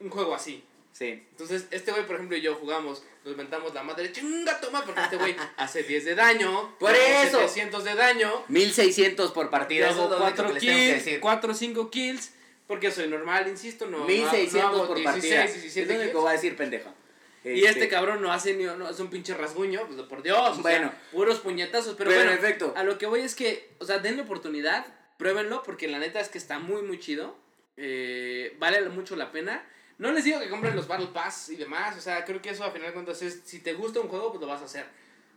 un juego así. Sí. Entonces, este güey, por ejemplo, y yo jugamos, nos mentamos la madre, chinga, toma, porque este güey hace 10 de daño. Por eso. 700 de daño. 1600 por partida. Yo Eso es hago lo único 4 que les tengo que kills, decir. 4 o 5 kills, porque soy normal, insisto, no. no- 1600 no por 16, partida. 17 es lo único voy a decir, pendejo. Y este cabrón no hace ni no, es un pinche rasguño, pues por Dios. o Bueno. sea, puros puñetazos. Pero, Pero, bueno, a lo que voy es que, o sea, denle oportunidad, pruébenlo, porque la neta es que está muy, muy chido. eh, vale mucho la pena. No les digo que compren los Battle Pass y demás, o sea, creo que eso a final de cuentas es, si te gusta un juego, pues lo vas a hacer.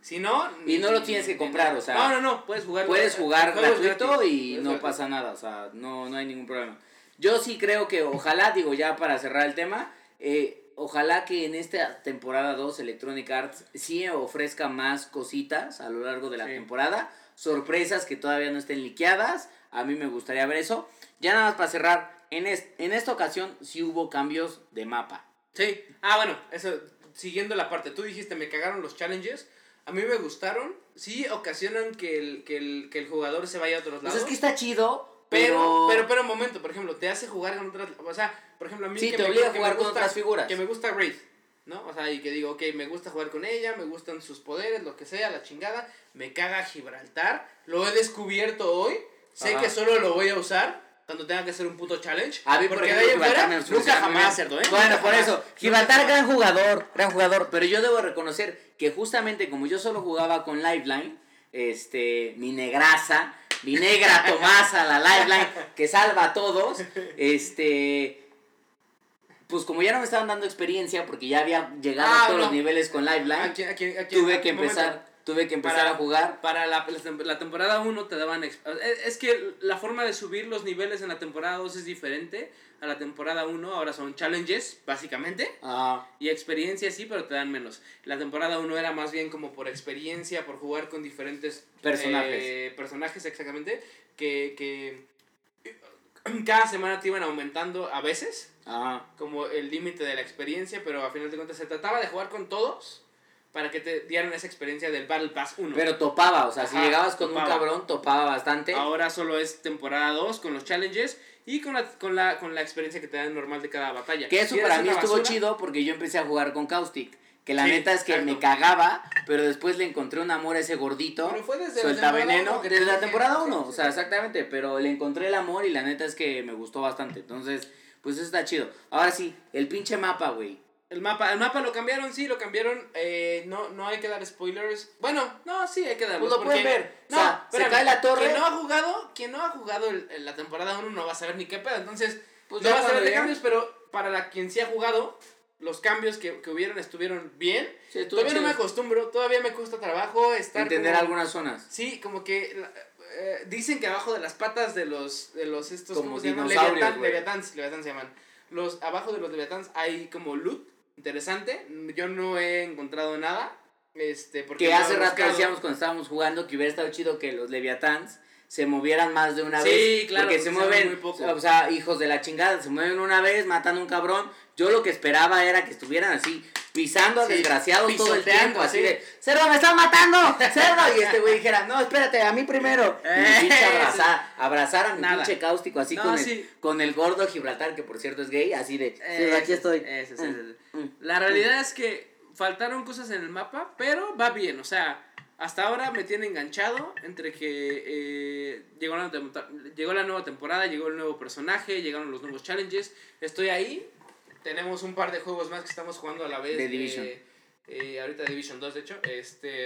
Si no... Y no lo tienes que comprar, o sea... No, no, no, puedes jugar. Puedes jugar gratuito y no pasa nada, o sea, no, no hay ningún problema. Yo sí creo que ojalá, digo ya para cerrar el tema, eh, ojalá que en esta temporada 2 Electronic Arts sí ofrezca más cositas a lo largo de la Sí. temporada, sorpresas que todavía no estén liqueadas, a mí me gustaría ver eso. Ya nada más para cerrar, en, es- en esta ocasión sí hubo cambios de mapa. Sí. Ah, bueno, eso, siguiendo la parte, tú dijiste, me cagaron los challenges. A mí me gustaron. Sí ocasionan que el, que el, que el jugador se vaya a otros lados. sea, es que está chido, pero, pero... pero, un momento, por ejemplo, te hace jugar con otras. O sea, por ejemplo, a mí. Sí, que te me- obliga a jugar con gusta- otras figuras. Que me gusta Wraith, ¿no? O sea, y que digo, ok, me gusta jugar con ella, me gustan sus poderes, lo que sea, la chingada. Me caga Gibraltar. Lo he descubierto hoy. Sé Ajá. que solo lo voy a usar cuando tenga que hacer un puto challenge. A mí, por porque ejemplo, en Gibraltar fuera, me nunca jamás, ¿eh? Bueno, por eso, Gibraltar, gran jugador, gran jugador. Pero yo debo reconocer que justamente como yo solo jugaba con Lifeline, este, mi negraza, mi negra Tomasa, la Lifeline, que salva a todos, este, pues como ya no me estaban dando experiencia, porque ya había llegado Ah, a todos no. los niveles con Lifeline, Aquí- aquí- aquí- tuve que empezar, tuve que empezar Para- a jugar. Para la, la tem- la temporada 1 te daban... Es, es que la forma de subir los niveles en la temporada 2 es diferente a la temporada 1. Ahora son challenges, básicamente. Ah, Y experiencia sí, pero te dan menos. La temporada 1 era más bien como por experiencia, por jugar con diferentes... Personajes. eh, personajes, exactamente. Que, que cada semana te iban aumentando a veces ah, como el límite de la experiencia, pero a final de cuentas se trataba de jugar con todos para que te dieran esa experiencia del Battle Pass 1. pero topaba, o sea, si Ajá, llegabas con un topaba. cabrón, topaba bastante. Ahora solo es temporada 2 con los challenges y con la, con la, con la experiencia que te dan normal de cada batalla. Que eso Si para mí estuvo basura, chido porque yo empecé a jugar con Caustic. Que la Sí, neta es que exacto. me cagaba, pero después le encontré un amor a ese gordito. Pero fue desde la Suelta temporada veneno. uno Desde la temporada sí, 1, sí, o sea, sí. exactamente. Pero le encontré el amor y la neta es que me gustó bastante. Entonces, pues eso está chido. Ahora sí, el pinche mapa, güey. El mapa, el mapa lo cambiaron, sí, lo cambiaron. eh, no, no hay que dar spoilers. Bueno, no, sí hay que darlos. Pues lo pueden ver. O No, sea, se cae la torre. Quien no ha jugado, quien no ha jugado el- el- la temporada 1 no va a saber ni qué pedo. Entonces, Pues no va a saber de cambios, pero para la quien sí ha jugado, los cambios que, que hubieron estuvieron bien. Sí, todavía no me acostumbro, todavía me cuesta trabajo estar. Entender como- algunas zonas. Sí, como que la- eh, dicen que abajo de las patas de los de los estos Como ¿cómo se llaman? Leviatán, güey. leviatans, leviatans se llaman. Los abajo de los leviatans hay como loot interesante. Yo no he encontrado nada. Este, porque Que no hace rato decíamos cuando estábamos jugando que hubiera estado chido que los Leviatans se movieran más de una Sí, vez. claro, Porque se se mueven muy poco. o sea, hijos de la chingada, se mueven una vez, matan a un cabrón. Yo lo que esperaba era que estuvieran así, pisando a Sí, desgraciados todo el tiempo, así sí. de, cerdo, me están matando, cerdo. Y este güey dijera, no, espérate, a mí primero. Y Eh, pinche abrazar, abrazar a mi Nada. pinche cáustico, así No, con, el, con el gordo Gibraltar, que por cierto es gay, así de, Ese aquí es- estoy. ese es Mm, el- mm. La realidad es que faltaron cosas en el mapa, pero va bien, o sea, hasta ahora me tiene enganchado entre que eh, llegó, la, tem- llegó la nueva temporada, llegó el nuevo personaje, llegaron los nuevos challenges, estoy ahí, tenemos un par de juegos más que estamos jugando a la vez. De Division. eh, eh, ahorita Division 2, de hecho, este,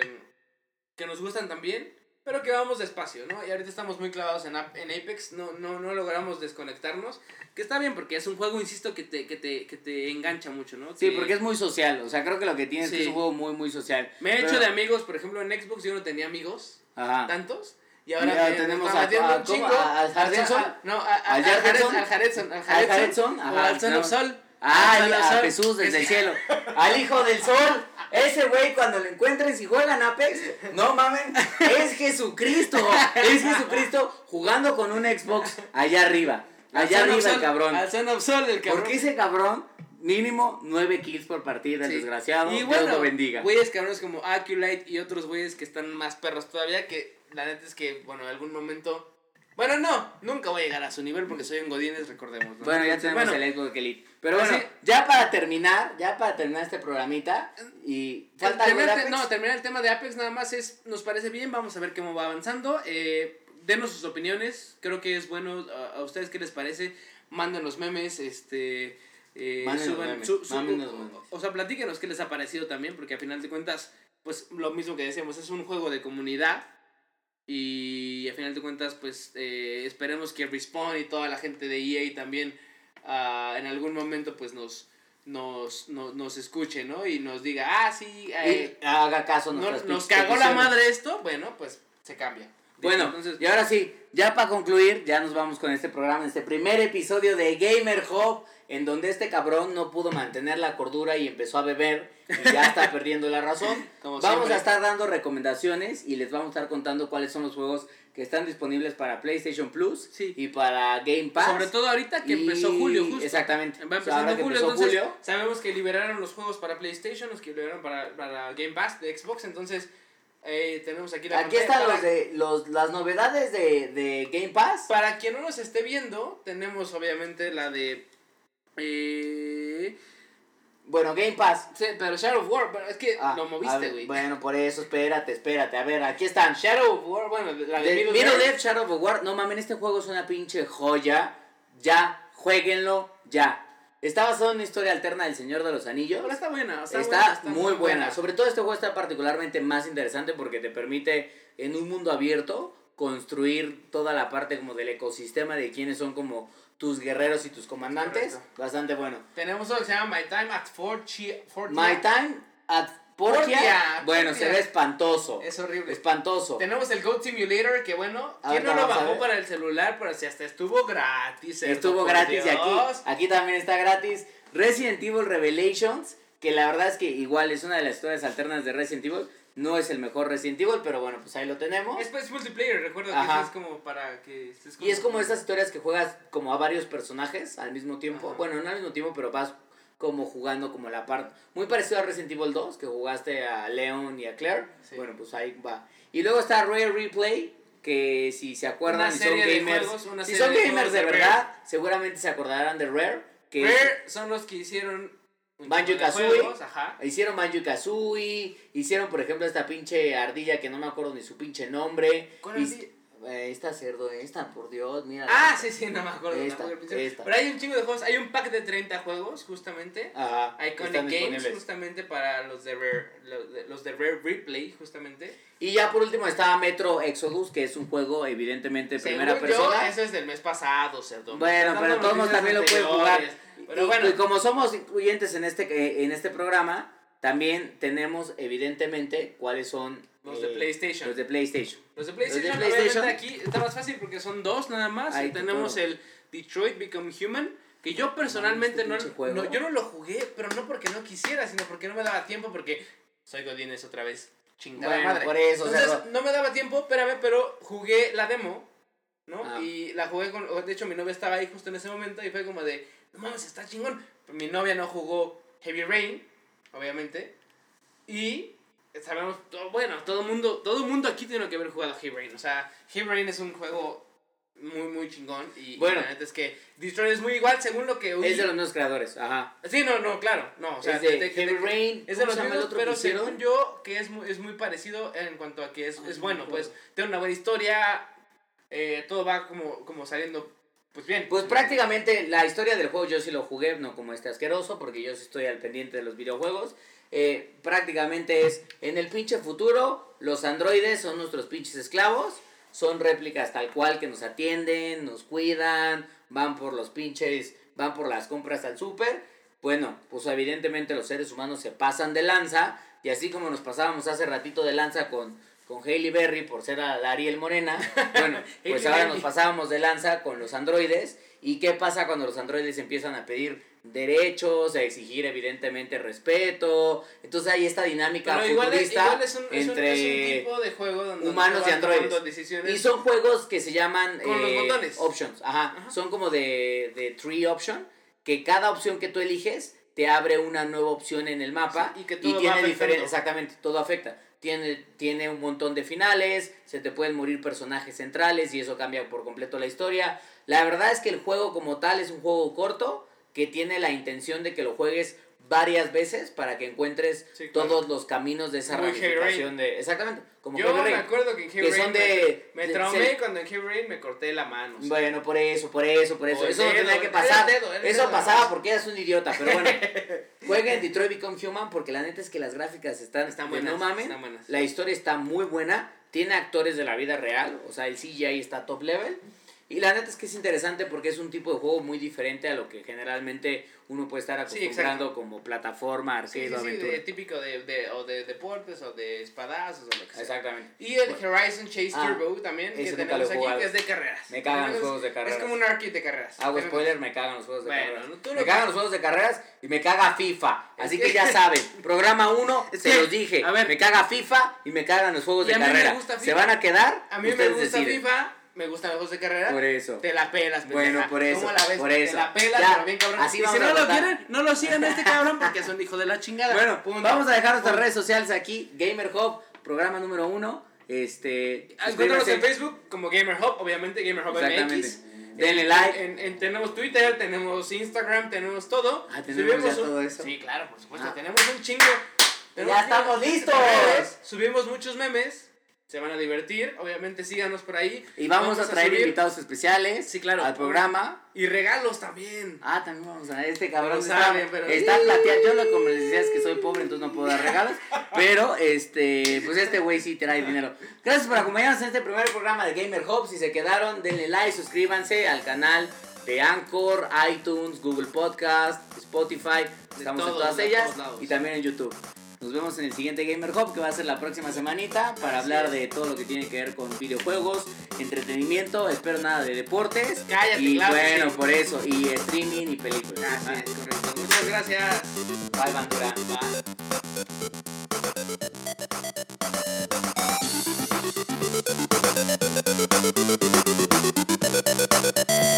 que nos gustan también, pero que vamos despacio, ¿no? Y ahorita estamos muy clavados en, en Apex, no, no, no logramos desconectarnos, que está bien porque es un juego, insisto, que te, que te, que te engancha mucho, ¿no? Sí, Que- porque es muy social, o sea, creo que lo que tiene es que es un juego muy, muy social. Me he hecho de amigos, por ejemplo, en Xbox yo no tenía amigos, Ajá. tantos, y ahora me- tenemos me a- a-. ¿A- al a- No, a- a- ¿Al al Jefferson? Al Jaredson, al ¿Al Jaredson, Jaredson? al Son no. of Sol. Ah, Al Son of a. Jesús desde el cielo. Al hijo del sol. Ese güey cuando lo encuentres y juegan Apex, no mamen, es Jesucristo. Es Jesucristo jugando con un Xbox allá arriba. al Allá arriba el cabrón. Al Son of Sol, el cabrón. Porque ese cabrón, mínimo nueve kills por partida, el Sí. desgraciado. Y Dios lo bendiga. güeyes cabrones como Aculite y otros güeyes que están más perros todavía, que la neta es que, bueno, en algún momento... Bueno, no, nunca voy a llegar a su nivel porque soy un Godines, recordemos. ¿no? Bueno, ya tenemos bueno, el Xbox Elite. Pero bueno, ya para terminar, ya para terminar este programita, y falta algo de terminar, Apex? no, terminar el tema de Apex nada más es, nos parece bien, vamos a ver cómo va avanzando. Eh, denos sus opiniones, creo que es bueno, a, a ustedes qué les parece, manden los memes, este... Eh, suban- memes, su- su- memes. o sea, platíquenos qué les ha parecido también, porque a final de cuentas, pues lo mismo que decíamos, es un juego de comunidad. Y a final de cuentas, pues eh, esperemos que Respawn y toda la gente de EA también ah, en algún momento pues nos, nos, nos, nos escuche, ¿no? Y nos diga, ah, sí, eh, haga caso no- nos cagó la madre esto, bueno, pues se cambia. Bueno, Entonces, y ahora sí, ya para concluir, ya nos vamos con este programa, este primer episodio de Gamer Hub, en donde este cabrón no pudo mantener la cordura y empezó a beber y ya está perdiendo la razón. Como vamos siempre. a estar dando recomendaciones y les vamos a estar contando cuáles son los juegos que están disponibles para PlayStation Plus Sí. y para Game Pass. Sobre todo ahorita que empezó julio, justo. Exactamente. Va O sea, empezando ahora que julio, empezó entonces julio, sabemos que liberaron los juegos para PlayStation, los que liberaron para, para Game Pass de Xbox, entonces eh, tenemos aquí la aquí están los de los, las novedades de, de Game Pass. Para quien no nos esté viendo, tenemos obviamente la de... Eh, Bueno, Game Pass. sí, pero Shadow of War, pero es que Ah, lo moviste, güey. Bueno, por eso, espérate, espérate. A ver, aquí están. Shadow of War, bueno, la de De Middle Middle Earth. Earth Shadow of War, no mames, este juego es una pinche joya. Ya, jueguenlo, ya. Está basado en una historia alterna del Señor de los Anillos. Pero está buena, está, Está, buena, está muy buena. Sobre todo este juego está particularmente más interesante porque te permite en un mundo abierto construir toda la parte como del ecosistema de quiénes son como tus guerreros y tus comandantes. Correcto. Bastante bueno. Tenemos uno que se llama My Time at Fort. My Time at Portia. Portia, bueno, Portia. se ve espantoso. Es horrible. Espantoso. Tenemos el Goat Simulator, que bueno, ¿quién no lo bajó para el celular? Pero si hasta estuvo gratis. Estuvo gratis y aquí, aquí también está gratis. Resident Evil Revelations, que la verdad es que igual es una de las historias alternas de Resident Evil. No es el mejor Resident Evil, pero bueno, pues ahí lo tenemos. Es, pues, multiplayer, recuerdo que eso es como para que estés Y es como estas historias que juegas como a varios personajes al mismo tiempo. Ajá. Bueno, no al mismo tiempo, pero vas como jugando como la parte... Muy parecido a Resident Evil 2, que jugaste a Leon y a Claire. Sí. Bueno, pues ahí va. Y luego está Rare Replay, que si se acuerdan y son gamers... juegos, si son gamers de verdad, seguramente se acordarán de Rare. Que es- Rare son los que hicieron... Banjo de Kazooie. Hicieron Banjo Kazooie, hicieron por ejemplo esta pinche ardilla que no me acuerdo ni su pinche nombre. ¿Cuál Y- ardilla? Eh, esta cerdo, esta, por Dios, mira. Ah, sí, sí, no me acuerdo. Esta, el principio. esta. Pero hay un chingo de juegos. Hay un pack de 30 juegos, justamente. Ajá. Iconic Games, justamente para los de Rare, los de, los de Rare Replay, justamente. Y ya por último estaba Metro Exodus, que es un juego evidentemente primera Según persona. Yo, eso es del mes pasado, cerdo. Me Bueno, pero todos también lo pueden jugar. Pero y, bueno, y como somos incluyentes en este, eh, en este programa, también tenemos evidentemente cuáles son Los de eh, PlayStation. Los de PlayStation. Los de PlayStation, PlayStation. obviamente aquí está más fácil porque son dos nada más. Ahí y te tenemos el Detroit Become Human, que yo personalmente este no, pinche juego. no- yo no lo jugué, pero no porque no quisiera, sino porque no me daba tiempo, porque soy Godines otra vez. Chingada Bueno, madre. por eso, Entonces, cerdo. no me daba tiempo, espérame, pero jugué la demo, ¿no? Ah. Y la jugué con, de hecho mi novia estaba ahí justo en ese momento y fue como de, no mames, está chingón. Pero mi novia no jugó Heavy Rain, obviamente. Y sabemos, todo, bueno, todo mundo, todo mundo aquí tiene que haber jugado Heavy Rain. O sea, Heavy Rain es un juego muy, muy chingón. Y, y Bueno. la neta es que Destroy es muy igual según lo que oí. Es de los mismos creadores, ajá. Sí, no, no, claro. No, o sea, es de, de- de- Heavy Rain. es de ¿cómo los mismos, pero que hicieron? según yo, que es muy, es muy parecido en cuanto a que es, es bueno, pues tiene una buena historia, eh, todo va como, como saliendo, pues bien. Pues prácticamente la historia del juego yo sí lo jugué, no como este asqueroso, porque yo estoy al pendiente de los videojuegos. Eh, prácticamente es en el pinche futuro, los androides son nuestros pinches esclavos, son réplicas tal cual que nos atienden, nos cuidan, van por los pinches, van por las compras al súper. Bueno, pues evidentemente los seres humanos se pasan de lanza, y así como nos pasábamos hace ratito de lanza con, con Hailey Berry por ser a la Ariel Morena, bueno, pues ahora nos pasábamos de lanza con los androides. ¿Y qué pasa cuando los androides empiezan a pedir derechos, a exigir evidentemente respeto? Entonces hay esta dinámica Pero futurista igual es, un, es, un, entre es un tipo de juego donde humanos y androides. decisiones. y son juegos que se llaman Con los eh, botones. options, ajá. Ajá. Son como de, de tree option, que cada opción que tú eliges te abre una nueva opción en el mapa Sí, y que y todo va tiene diferente, exactamente, todo afecta. Tiene, tiene un montón de finales, se te pueden morir personajes centrales y eso cambia por completo la historia. La verdad es que el juego como tal es un juego corto que tiene la intención de que lo juegues varias veces para que encuentres Sí, claro. todos los caminos de esa Muy ramificación de exactamente como Yo Heavy me acuerdo que en Heavy que son de- me, me traumé se- cuando en Heavy Rain me corté la mano. Bueno, por eso, por eso, por eso. O Eso no tenía que pasar. dedo, eso dedo, pasaba porque eras un idiota, pero bueno. Jueguen Detroit Become Human porque la neta es que las gráficas están, Están buenas, no mamen. están buenas. La historia está muy buena. Tiene actores de la vida real. O sea, el CGI está top level. Y la neta es que es interesante porque es un tipo de juego muy diferente a lo que generalmente uno puede estar Sí, acostumbrado como plataforma, Sí, arcade sí, sí, aventura. de, típico de, de, o de deportes o de espadazos o lo que sea. Exactamente. Y el Horizon Chase Ah, Turbo también, que tenemos aquí, que es de carreras. Me cagan los Es- juegos de Es carreras. como un arcade de carreras. Hago spoiler, me cagan los juegos de Bueno, carreras. tú me lo- cagan los juegos de carreras y me caga FIFA. Es Así que- ya saben, programa 1, Es se los dije. a ver. me caga FIFA y me cagan los juegos Y de a mí me carrera. gusta ¿Se van a quedar? A mí me gusta deciden. FIFA, me gustan los juegos de carrera. Por eso. Te la pelas, Bueno, pendeja. por eso, ¿Cómo la ves? por Te eso. la pelas, Ya, pero bien cabrón. así y vamos si a no lo quieren, no lo sigan a este cabrón porque es un hijo de la chingada. Bueno, Punto. vamos a dejar nuestras Punto. redes sociales aquí. Gamer Hub, programa número 1. Este, Encuéntranos en. Facebook como Gamer Hub, obviamente Gamer Hub Exactamente. MX. Denle En- like. en- en- tenemos Twitter, tenemos Instagram, tenemos todo. Ah, ¿tenemos ya un- todo eso? Sí, claro, por supuesto. Ah. Tenemos un chingo. tenemos ¡Ya estamos listos! Subimos muchos memes. Se van a divertir. Obviamente síganos por ahí. Y vamos, a traer subir- invitados especiales Sí, claro. al programa. Y regalos también. Ah, también vamos a este cabrón No está, saben, pero- está plateado. Yo lo como les decía es que soy pobre, entonces no puedo dar regalos. pero este, pues este güey sí trae dinero. Gracias por acompañarnos en este primer programa de Gamer Hub. Si se quedaron, denle like, suscríbanse al canal de Anchor, iTunes, Google Podcast, Spotify. Estamos todos, en todas ellas y también en YouTube. Nos vemos en el siguiente Gamer Hub que va a ser la próxima semanita para hablar de todo lo que tiene que ver con videojuegos, entretenimiento, espero nada de deportes. Cállate, y bueno, por eso, y streaming y películas. Así es, correcto. Muchas gracias. Bye, Bandura.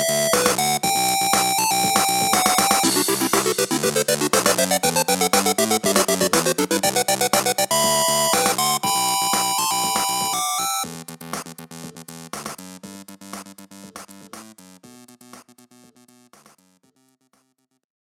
Bye.